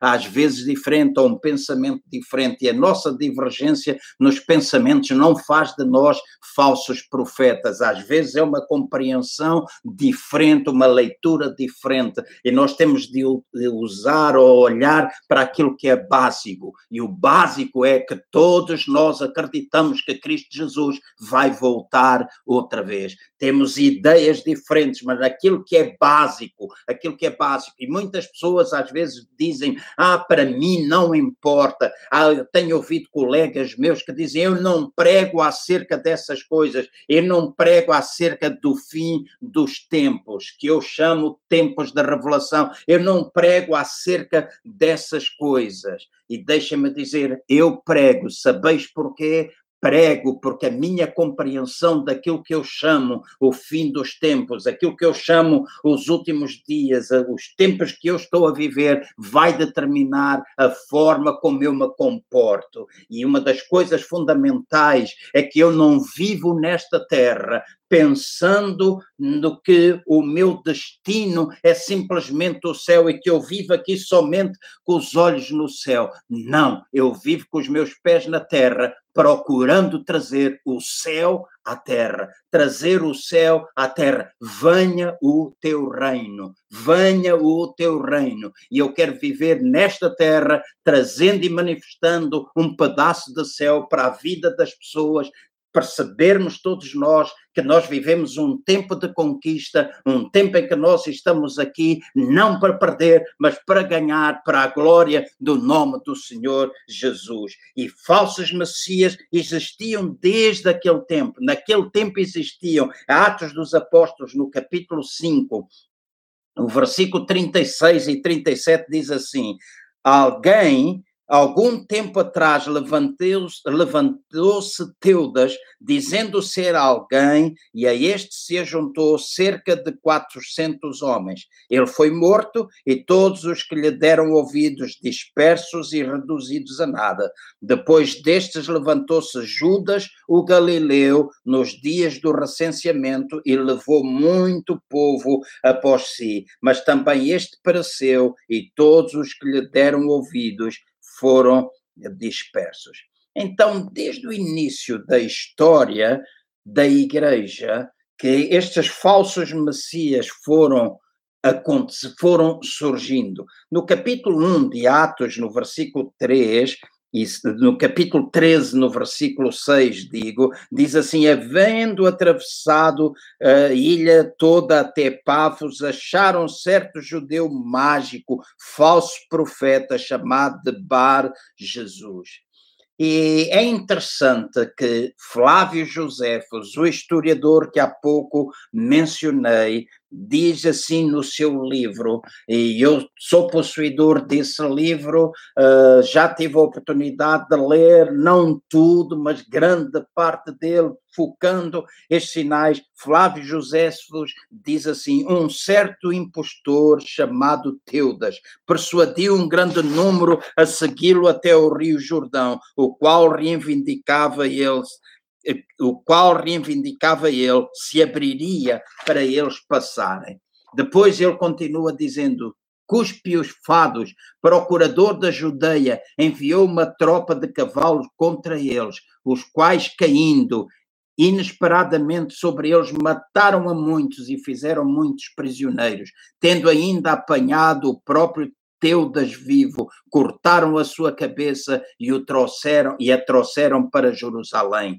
às vezes diferente ou um pensamento diferente. E a nossa divergência nos pensamentos não faz de nós falsos profetas. Às vezes é uma compreensão diferente, uma leitura diferente. E nós temos de usar ou olhar para aquilo que é básico. E o básico é que todos nós acreditamos que Cristo Jesus vai voltar outra vez. Temos ideias diferentes, mas aquilo que é básico, aquilo que é básico. E muitas pessoas às vezes dizem: Ah, para mim não importa. Ah, eu tenho ouvido colegas meus que dizem: Eu não prego acerca dessas coisas, eu não prego acerca do fim dos tempos, que eu chamo tempos da revelação, eu não prego acerca dessas coisas. E deixa-me dizer: Eu prego, sabeis porquê? Prego, porque a minha compreensão daquilo que eu chamo o fim dos tempos, aquilo que eu chamo os últimos dias, os tempos que eu estou a viver, vai determinar a forma como eu me comporto. E uma das coisas fundamentais é que eu não vivo nesta terra pensando no que o meu destino é simplesmente o céu e que eu vivo aqui somente com os olhos no céu. Não, eu vivo com os meus pés na terra, procurando trazer o céu à terra, trazer o céu à terra. Venha o teu reino, venha o teu reino. E eu quero viver nesta terra, trazendo e manifestando um pedaço de céu para a vida das pessoas, percebermos todos nós que nós vivemos um tempo de conquista, um tempo em que nós estamos aqui não para perder, mas para ganhar para a glória do nome do Senhor Jesus. E falsos messias existiam desde aquele tempo. Naquele tempo existiam. Atos dos Apóstolos, no capítulo 5, o versículo 36 e 37 diz assim: Alguém Algum tempo atrás levantou-se levantou Teudas, dizendo ser alguém, e a este se juntou cerca de 400 homens. Ele foi morto e todos os que lhe deram ouvidos dispersos e reduzidos a nada. Depois destes levantou-se Judas, o Galileu, nos dias do recenseamento e levou muito povo após si. Mas também este pereceu e todos os que lhe deram ouvidos foram dispersos. Então, desde o início da história da Igreja, que estes falsos messias foram foram surgindo. No capítulo 1 de Atos, no versículo 3, no capítulo 13, no versículo 6, digo, diz assim: Havendo atravessado a ilha toda até Pafos, acharam certo judeu mágico, falso profeta, chamado de Bar Jesus. E é interessante que Flávio Josefos, o historiador que há pouco mencionei, diz assim no seu livro, e eu sou possuidor desse livro, uh, já tive a oportunidade de ler, não tudo, mas grande parte dele, focando estes sinais. Flávio Joséfos diz assim: um certo impostor chamado Teudas persuadiu um grande número a segui-lo até o Rio Jordão, o qual reivindicava ele o qual reivindicava ele, se abriria para eles passarem. Depois ele continua dizendo: Cuspe os fados, procurador da Judeia, enviou uma tropa de cavalos contra eles, os quais, caindo inesperadamente sobre eles, mataram a muitos e fizeram muitos prisioneiros, tendo ainda apanhado o próprio Teudas vivo, cortaram a sua cabeça e o trouxeram e a trouxeram para Jerusalém.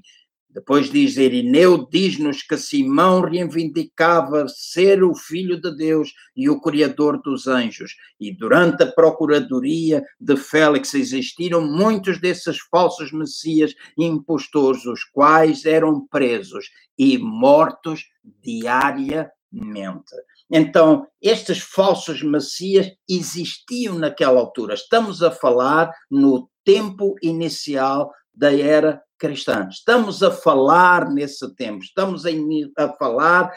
Depois diz Irineu, diz-nos que Simão reivindicava ser o Filho de Deus e o Criador dos anjos. E durante a procuradoria de Félix existiram muitos desses falsos messias impostores, os quais eram presos e mortos diariamente. Então, estes falsos messias existiam naquela altura. Estamos a falar no tempo inicial da era cristã. Estamos a falar nesse tempo, estamos a, a, falar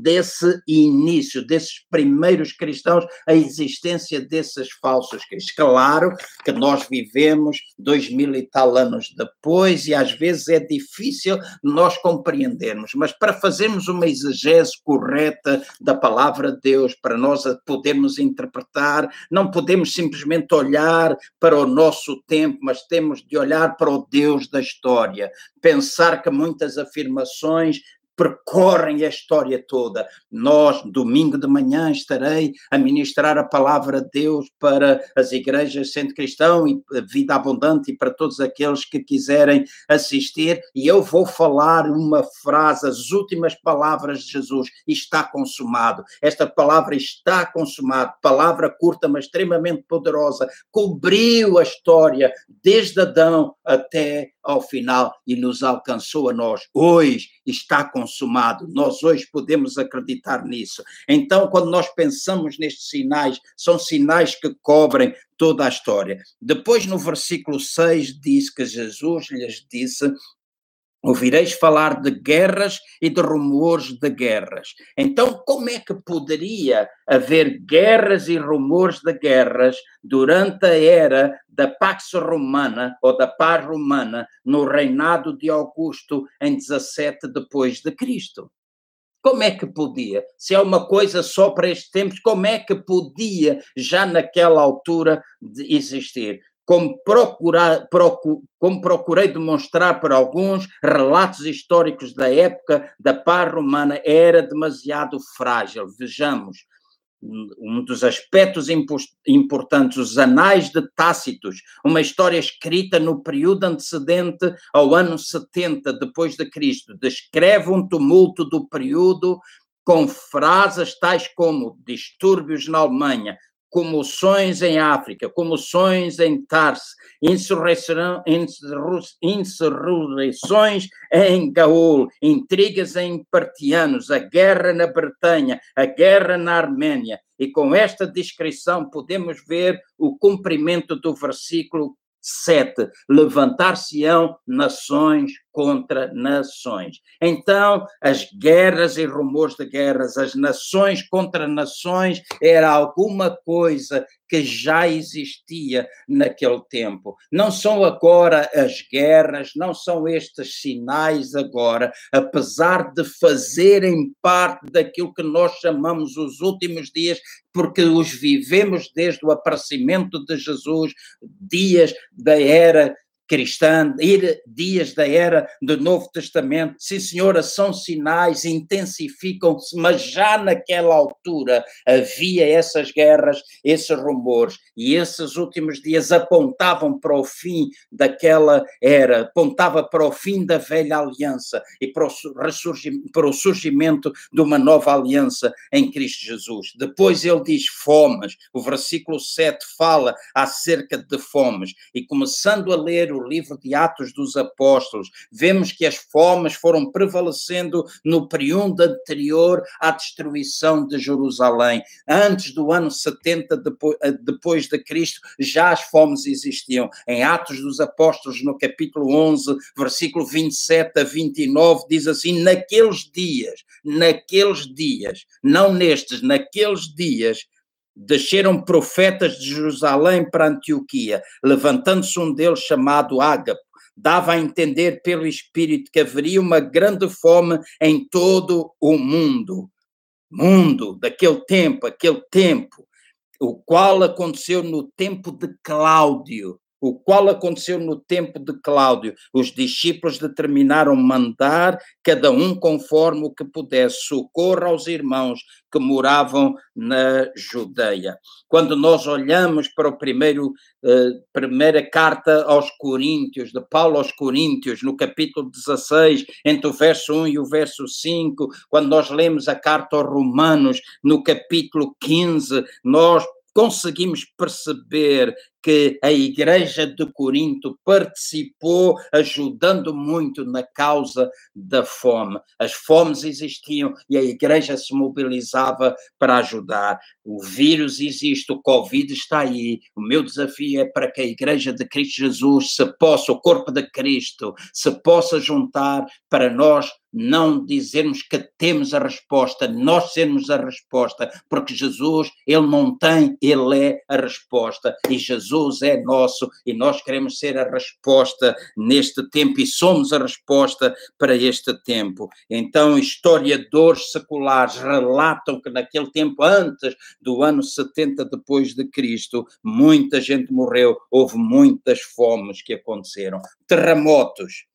desse início, desses primeiros cristãos, a existência desses falsos cristãos. Claro que nós vivemos dois mil e tal anos depois e às vezes é difícil nós compreendermos, mas para fazermos uma exegese correta da palavra de Deus, para nós podermos interpretar, não podemos simplesmente olhar para o nosso tempo, mas temos de olhar para o Deus da história história, pensar que muitas afirmações percorrem a história toda. Nós, domingo de manhã, estarei a ministrar a palavra de Deus para as igrejas Centro Cristão e Vida Abundante e para todos aqueles que quiserem assistir, e eu vou falar uma frase, as últimas palavras de Jesus: está consumado. Esta palavra está consumado, palavra curta, mas extremamente poderosa, cobriu a história desde Adão até ao final e nos alcançou a nós. Hoje está consumado. Nós hoje podemos acreditar nisso. Então, quando nós pensamos nestes sinais, são sinais que cobrem toda a história. Depois, no versículo 6, diz que Jesus lhes disse: Ouvireis falar de guerras e de rumores de guerras. Então, como é que poderia haver guerras e rumores de guerras durante a era da Pax Romana ou da paz romana no reinado de Augusto em 17 depois de Cristo? Como é que podia? Se é uma coisa só para estes tempos, como é que podia já naquela altura existir? Como, procu, como procurei demonstrar para alguns, relatos históricos da época da paz romana era demasiado frágil. Vejamos, um dos aspectos importantes, os Anais de Tácitos, uma história escrita no período antecedente ao ano 70 depois de Cristo, descreve um tumulto do período com frases tais como distúrbios na Alemanha, comoções em África, comoções em Tarse, insurreições em Gaul, intrigas em Partianos, a guerra na Bretanha, a guerra na Arménia. E com esta descrição podemos ver o cumprimento do versículo 7. Levantar-se-ão nações contra nações. Então, as guerras e rumores de guerras, as nações contra nações, era alguma coisa que já existia naquele tempo. Não são agora as guerras, não são estes sinais agora, apesar de fazerem parte daquilo que nós chamamos os últimos dias, porque os vivemos desde o aparecimento de Jesus, dias da era cristã, ir dias da era do Novo Testamento, sim senhora, são sinais, intensificam-se, mas já naquela altura havia essas guerras, esses rumores, e esses últimos dias apontavam para o fim daquela era, apontava para o fim da velha aliança e para o, para o surgimento de uma nova aliança em Cristo Jesus. Depois ele diz fomes, o versículo 7 fala acerca de fomes, e começando a ler o o livro de Atos dos Apóstolos, vemos que as fomes foram prevalecendo no período anterior à destruição de Jerusalém. Antes do ano 70 depois, eh, depois de Cristo, já as fomes existiam. Em Atos dos Apóstolos, no capítulo 11, versículo 27 a 29, diz assim: Naqueles dias, naqueles dias, não nestes, naqueles dias, desceram profetas de Jerusalém para Antioquia, levantando-se um deles chamado Ágapo, dava a entender pelo Espírito que haveria uma grande fome em todo o mundo. Mundo, daquele tempo, aquele tempo, o qual aconteceu no tempo de Cláudio, o qual aconteceu no tempo de Cláudio. Os discípulos determinaram mandar, cada um conforme o que pudesse, socorro aos irmãos que moravam na Judeia. Quando nós olhamos para primeiro, eh, primeira carta aos Coríntios, de Paulo aos Coríntios, no capítulo 16, entre o verso 1 e o verso 5, quando nós lemos a carta aos Romanos, no capítulo 15, nós conseguimos perceber que a Igreja de Corinto participou, ajudando muito na causa da fome. As fomes existiam e a Igreja se mobilizava para ajudar. O vírus existe, o Covid está aí. O meu desafio é para que a Igreja de Cristo Jesus se possa, o corpo de Cristo, se possa juntar para nós não dizermos que temos a resposta, nós sermos a resposta, porque Jesus, ele não tem, ele é a resposta. E Jesus Jesus é nosso e nós queremos ser a resposta neste tempo e somos a resposta para este tempo. Então, historiadores seculares relatam que naquele tempo, antes do ano 70 depois de Cristo, muita gente morreu, houve muitas fomes que aconteceram, terremotos,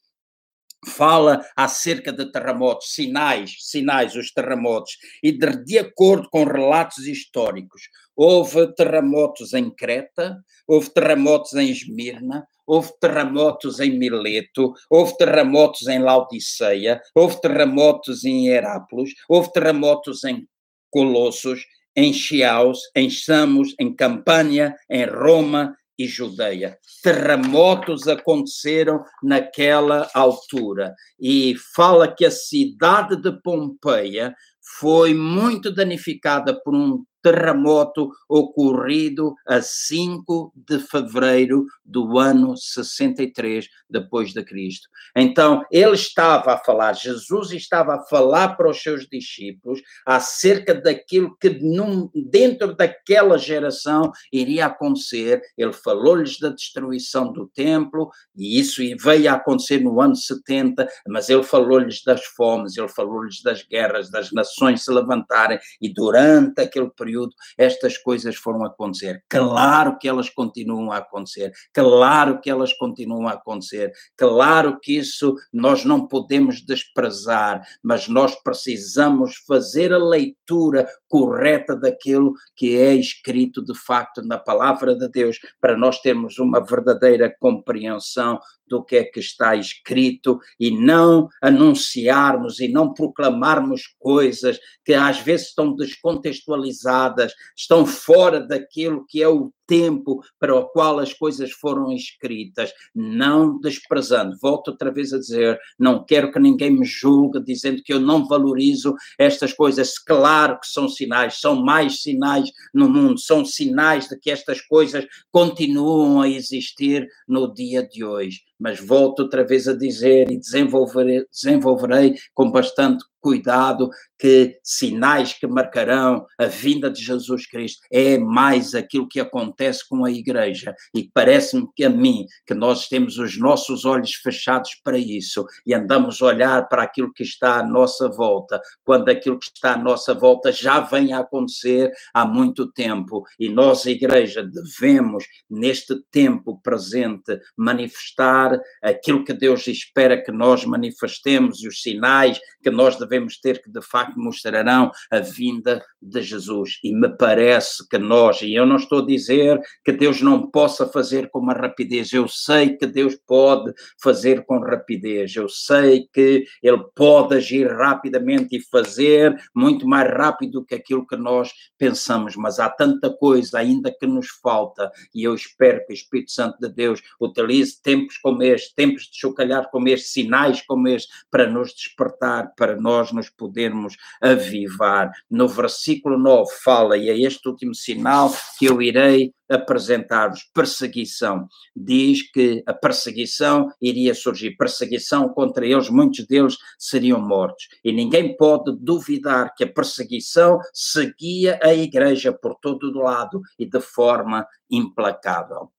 fala acerca de terremotos, sinais, sinais, os terremotos, e de, de acordo com relatos históricos, houve terremotos em Creta, houve terremotos em Esmirna, houve terremotos em Mileto, houve terremotos em Laodiceia, houve terremotos em Herápolis, houve terremotos em Colossos, em Chiaus, em Samos, em Campânia, em Roma, e Judeia. Terremotos aconteceram naquela altura e fala que a cidade de Pompeia foi muito danificada por um terremoto ocorrido a 5 de fevereiro do ano 63 depois de Cristo. Então, ele estava a falar, Jesus estava a falar para os seus discípulos acerca daquilo que num, dentro daquela geração iria acontecer. Ele falou-lhes da destruição do templo, e isso veio a acontecer no ano 70, mas ele falou-lhes das fomes, ele falou-lhes das guerras, das nações se levantarem, e durante aquele período período, estas coisas foram acontecer. Claro que elas continuam a acontecer, claro que elas continuam a acontecer, claro que isso nós não podemos desprezar, mas nós precisamos fazer a leitura correta daquilo que é escrito de facto na palavra de Deus, para nós termos uma verdadeira compreensão do que é que está escrito e não anunciarmos e não proclamarmos coisas que às vezes estão descontextualizadas, estão fora daquilo que é o tempo para o qual as coisas foram escritas, não desprezando. Volto outra vez a dizer, não quero que ninguém me julgue dizendo que eu não valorizo estas coisas. Claro que são sinais, são mais sinais no mundo, são sinais de que estas coisas continuam a existir no dia de hoje. Mas volto outra vez a dizer e desenvolverei, desenvolverei com bastante cuidado que sinais que marcarão a vinda de Jesus Cristo. É mais aquilo que acontece com a igreja. E parece-me que a mim que nós temos os nossos olhos fechados para isso e andamos a olhar para aquilo que está à nossa volta, quando aquilo que está à nossa volta já vem a acontecer há muito tempo. E nós, igreja, devemos neste tempo presente manifestar aquilo que Deus espera que nós manifestemos e os sinais que nós devemos devemos ter que de facto mostrarão a vinda de Jesus. E me parece que nós, e eu não estou a dizer que Deus não possa fazer com uma rapidez, eu sei que Deus pode fazer com rapidez, eu sei que Ele pode agir rapidamente e fazer muito mais rápido do que aquilo que nós pensamos, mas há tanta coisa ainda que nos falta e eu espero que o Espírito Santo de Deus utilize tempos como este, tempos de chocalhar como este, sinais como este, para nos despertar, para nós nós nos podermos avivar. No versículo 9 fala, e é este último sinal que eu irei apresentar-vos, perseguição. Diz que a perseguição iria surgir, perseguição contra eles, muitos deles seriam mortos. E ninguém pode duvidar que a perseguição seguia a igreja por todo lado e de forma implacável.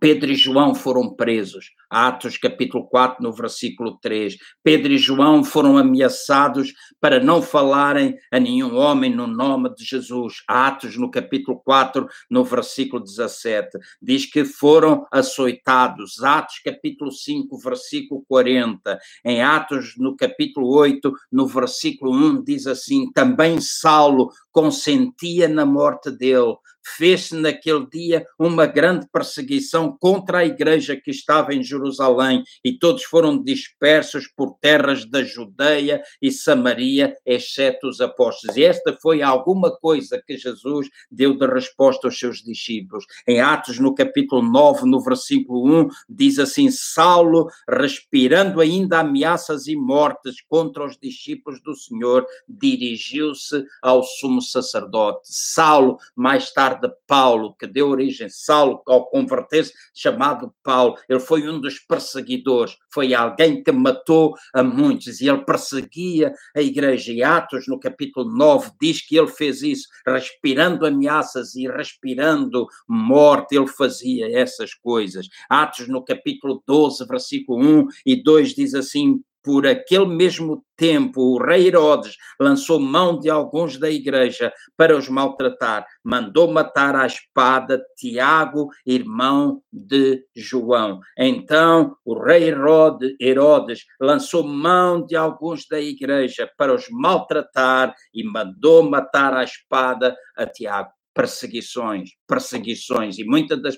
Pedro e João foram presos. Atos capítulo 4, no versículo 3. Pedro e João foram ameaçados para não falarem a nenhum homem no nome de Jesus. Atos no capítulo 4, no versículo 17. Diz que foram açoitados. Atos capítulo 5, versículo 40. Em Atos no capítulo 8, no versículo 1, diz assim: Também Saulo consentia na morte dele fez-se naquele dia uma grande perseguição contra a igreja que estava em Jerusalém e todos foram dispersos por terras da Judeia e Samaria, exceto os apóstolos. E esta foi alguma coisa que Jesus deu de resposta aos seus discípulos. Em Atos, no capítulo 9, no versículo 1, diz assim: Saulo, respirando ainda ameaças e mortes contra os discípulos do Senhor, dirigiu-se ao sumo sacerdote. Saulo, mais tarde, de Paulo, que deu origem, Saulo, ao converter-se, chamado Paulo, ele foi um dos perseguidores, foi alguém que matou a muitos e ele perseguia a igreja. E Atos, no capítulo 9, diz que ele fez isso, respirando ameaças e respirando morte, ele fazia essas coisas. Atos, no capítulo 12, versículo 1 e 2, diz assim: por aquele mesmo tempo, o rei Herodes lançou mão de alguns da igreja para os maltratar, mandou matar à espada Tiago, irmão de João. Então, o rei Herodes, lançou mão de alguns da igreja para os maltratar e mandou matar à espada a Tiago perseguições, perseguições, e muitas das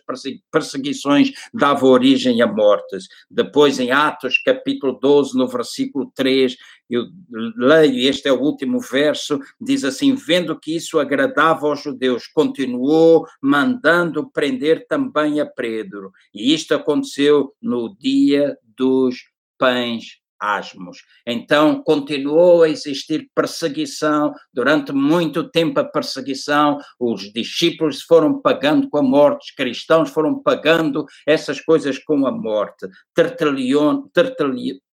perseguições davam origem a mortes. Depois, em Atos, capítulo 12, no versículo 3, eu leio, este é o último verso, diz assim: Vendo que isso agradava aos judeus, continuou mandando prender também a Pedro. E isto aconteceu no dia dos pães asmos. Então continuou a existir perseguição, durante muito tempo a perseguição, os discípulos foram pagando com a morte, os cristãos foram pagando essas coisas com a morte. Tertuliano,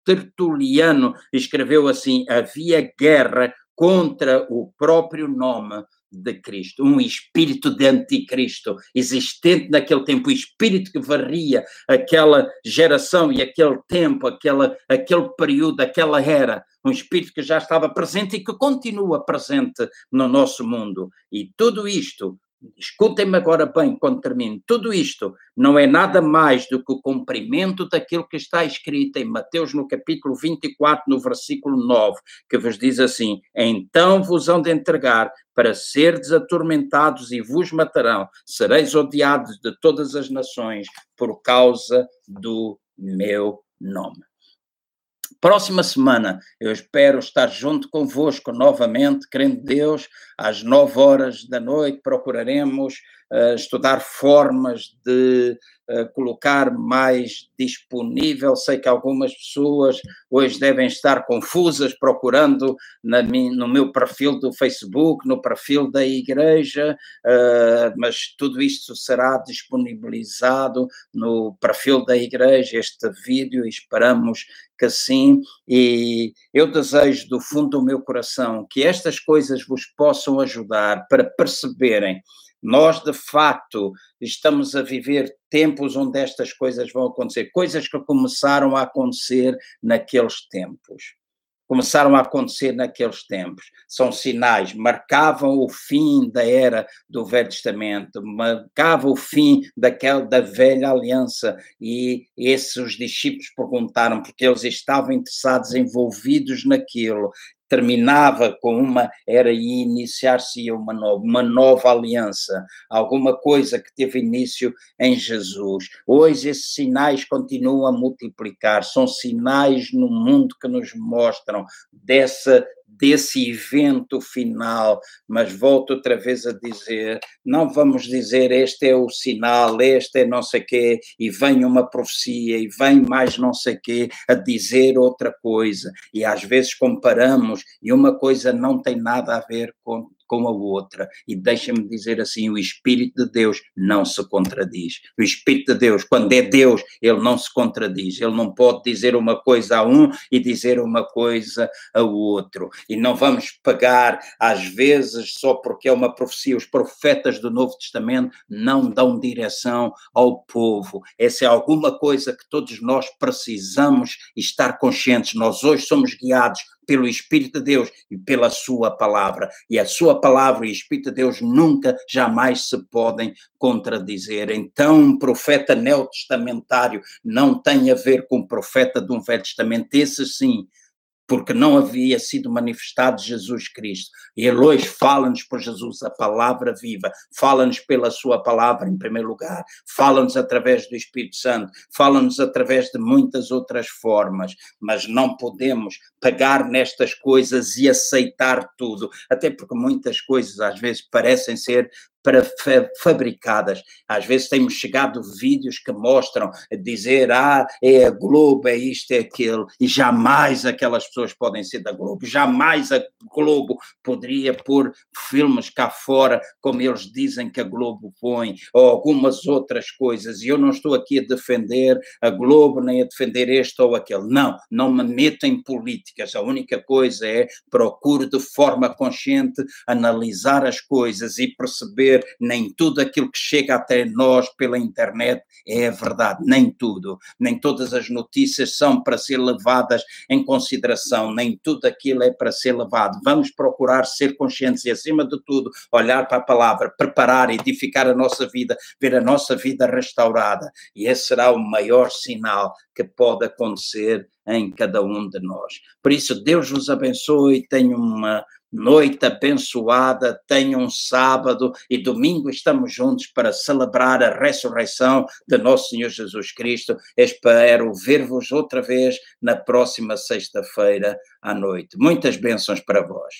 Tertuliano escreveu assim: havia guerra contra o próprio nome de Cristo, um espírito de anticristo existente naquele tempo, o espírito que varria aquela geração e aquele tempo, aquela, aquele período, aquela era, um espírito que já estava presente e que continua presente no nosso mundo. E tudo isto Escutem-me agora bem quando termino. Tudo isto não é nada mais do que o cumprimento daquilo que está escrito em Mateus, no capítulo 24, no versículo 9, que vos diz assim: Então vos hão de entregar para serdes atormentados e vos matarão, sereis odiados de todas as nações por causa do meu nome. Próxima semana eu espero estar junto convosco novamente, crendo Deus, às nove horas da noite procuraremos estudar formas de uh, colocar mais disponível. Sei que algumas pessoas hoje devem estar confusas procurando na, no meu perfil do Facebook, no perfil da igreja, uh, mas tudo isto será disponibilizado no perfil da igreja, este vídeo, esperamos que sim, e eu desejo do fundo do meu coração que estas coisas vos possam ajudar para perceberem nós, de facto, estamos a viver tempos onde estas coisas vão acontecer, coisas que começaram a acontecer naqueles tempos. Começaram a acontecer naqueles tempos. São sinais, marcavam o fim da era do Velho Testamento, marcavam o fim daquela, da velha aliança. E esses discípulos perguntaram, porque eles estavam interessados, envolvidos naquilo, terminava com uma, era e iniciar-se uma nova, uma nova aliança, alguma coisa que teve início em Jesus. Hoje esses sinais continuam a multiplicar, são sinais no mundo que nos mostram dessa desse evento final, mas volto outra vez a dizer, não vamos dizer este é o sinal, este é não sei quê, e vem uma profecia, e vem mais não sei quê, a dizer outra coisa, e às vezes comparamos, e uma coisa não tem nada a ver com com a outra. E deixa-me dizer assim: o Espírito de Deus não se contradiz. O Espírito de Deus, quando é Deus, ele não se contradiz. Ele não pode dizer uma coisa a um e dizer uma coisa ao outro. E não vamos pagar, às vezes, só porque é uma profecia. Os profetas do Novo Testamento não dão direção ao povo. Essa é alguma coisa que todos nós precisamos estar conscientes. Nós hoje somos guiados pelo Espírito de Deus e pela Sua palavra. E a Sua palavra e o Espírito de Deus nunca, jamais se podem contradizer. Então, um profeta neotestamentário não tem a ver com um profeta de um Velho Testamento. Esse sim porque não havia sido manifestado Jesus Cristo. E ele hoje fala-nos por Jesus, a palavra viva, fala-nos pela sua palavra em primeiro lugar, fala-nos através do Espírito Santo, fala-nos através de muitas outras formas, mas não podemos pegar nestas coisas e aceitar tudo, até porque muitas coisas às vezes parecem ser fabricadas. Às vezes temos chegado vídeos que mostram dizer, ah, é a Globo, é isto, é aquilo, e jamais aquelas pessoas podem ser da Globo, jamais a Globo poderia pôr filmes cá fora, como eles dizem que a Globo põe, ou algumas outras coisas, e eu não estou aqui a defender a Globo, nem a defender este ou aquele, não, não me meto em políticas, a única coisa é procuro de forma consciente analisar as coisas e perceber nem tudo aquilo que chega até nós pela internet é verdade, nem tudo, nem todas as notícias são para ser levadas em consideração, nem tudo aquilo é para ser levado. Vamos procurar ser conscientes e, acima de tudo, olhar para a palavra, preparar, edificar a nossa vida, ver a nossa vida restaurada, e esse será o maior sinal que pode acontecer em cada um de nós. Por isso, Deus vos abençoe, tenha uma noite abençoada, tenham um sábado e domingo estamos juntos para celebrar a ressurreição de nosso Senhor Jesus Cristo. Espero ver-vos outra vez na próxima sexta-feira à noite. Muitas bênçãos para vós.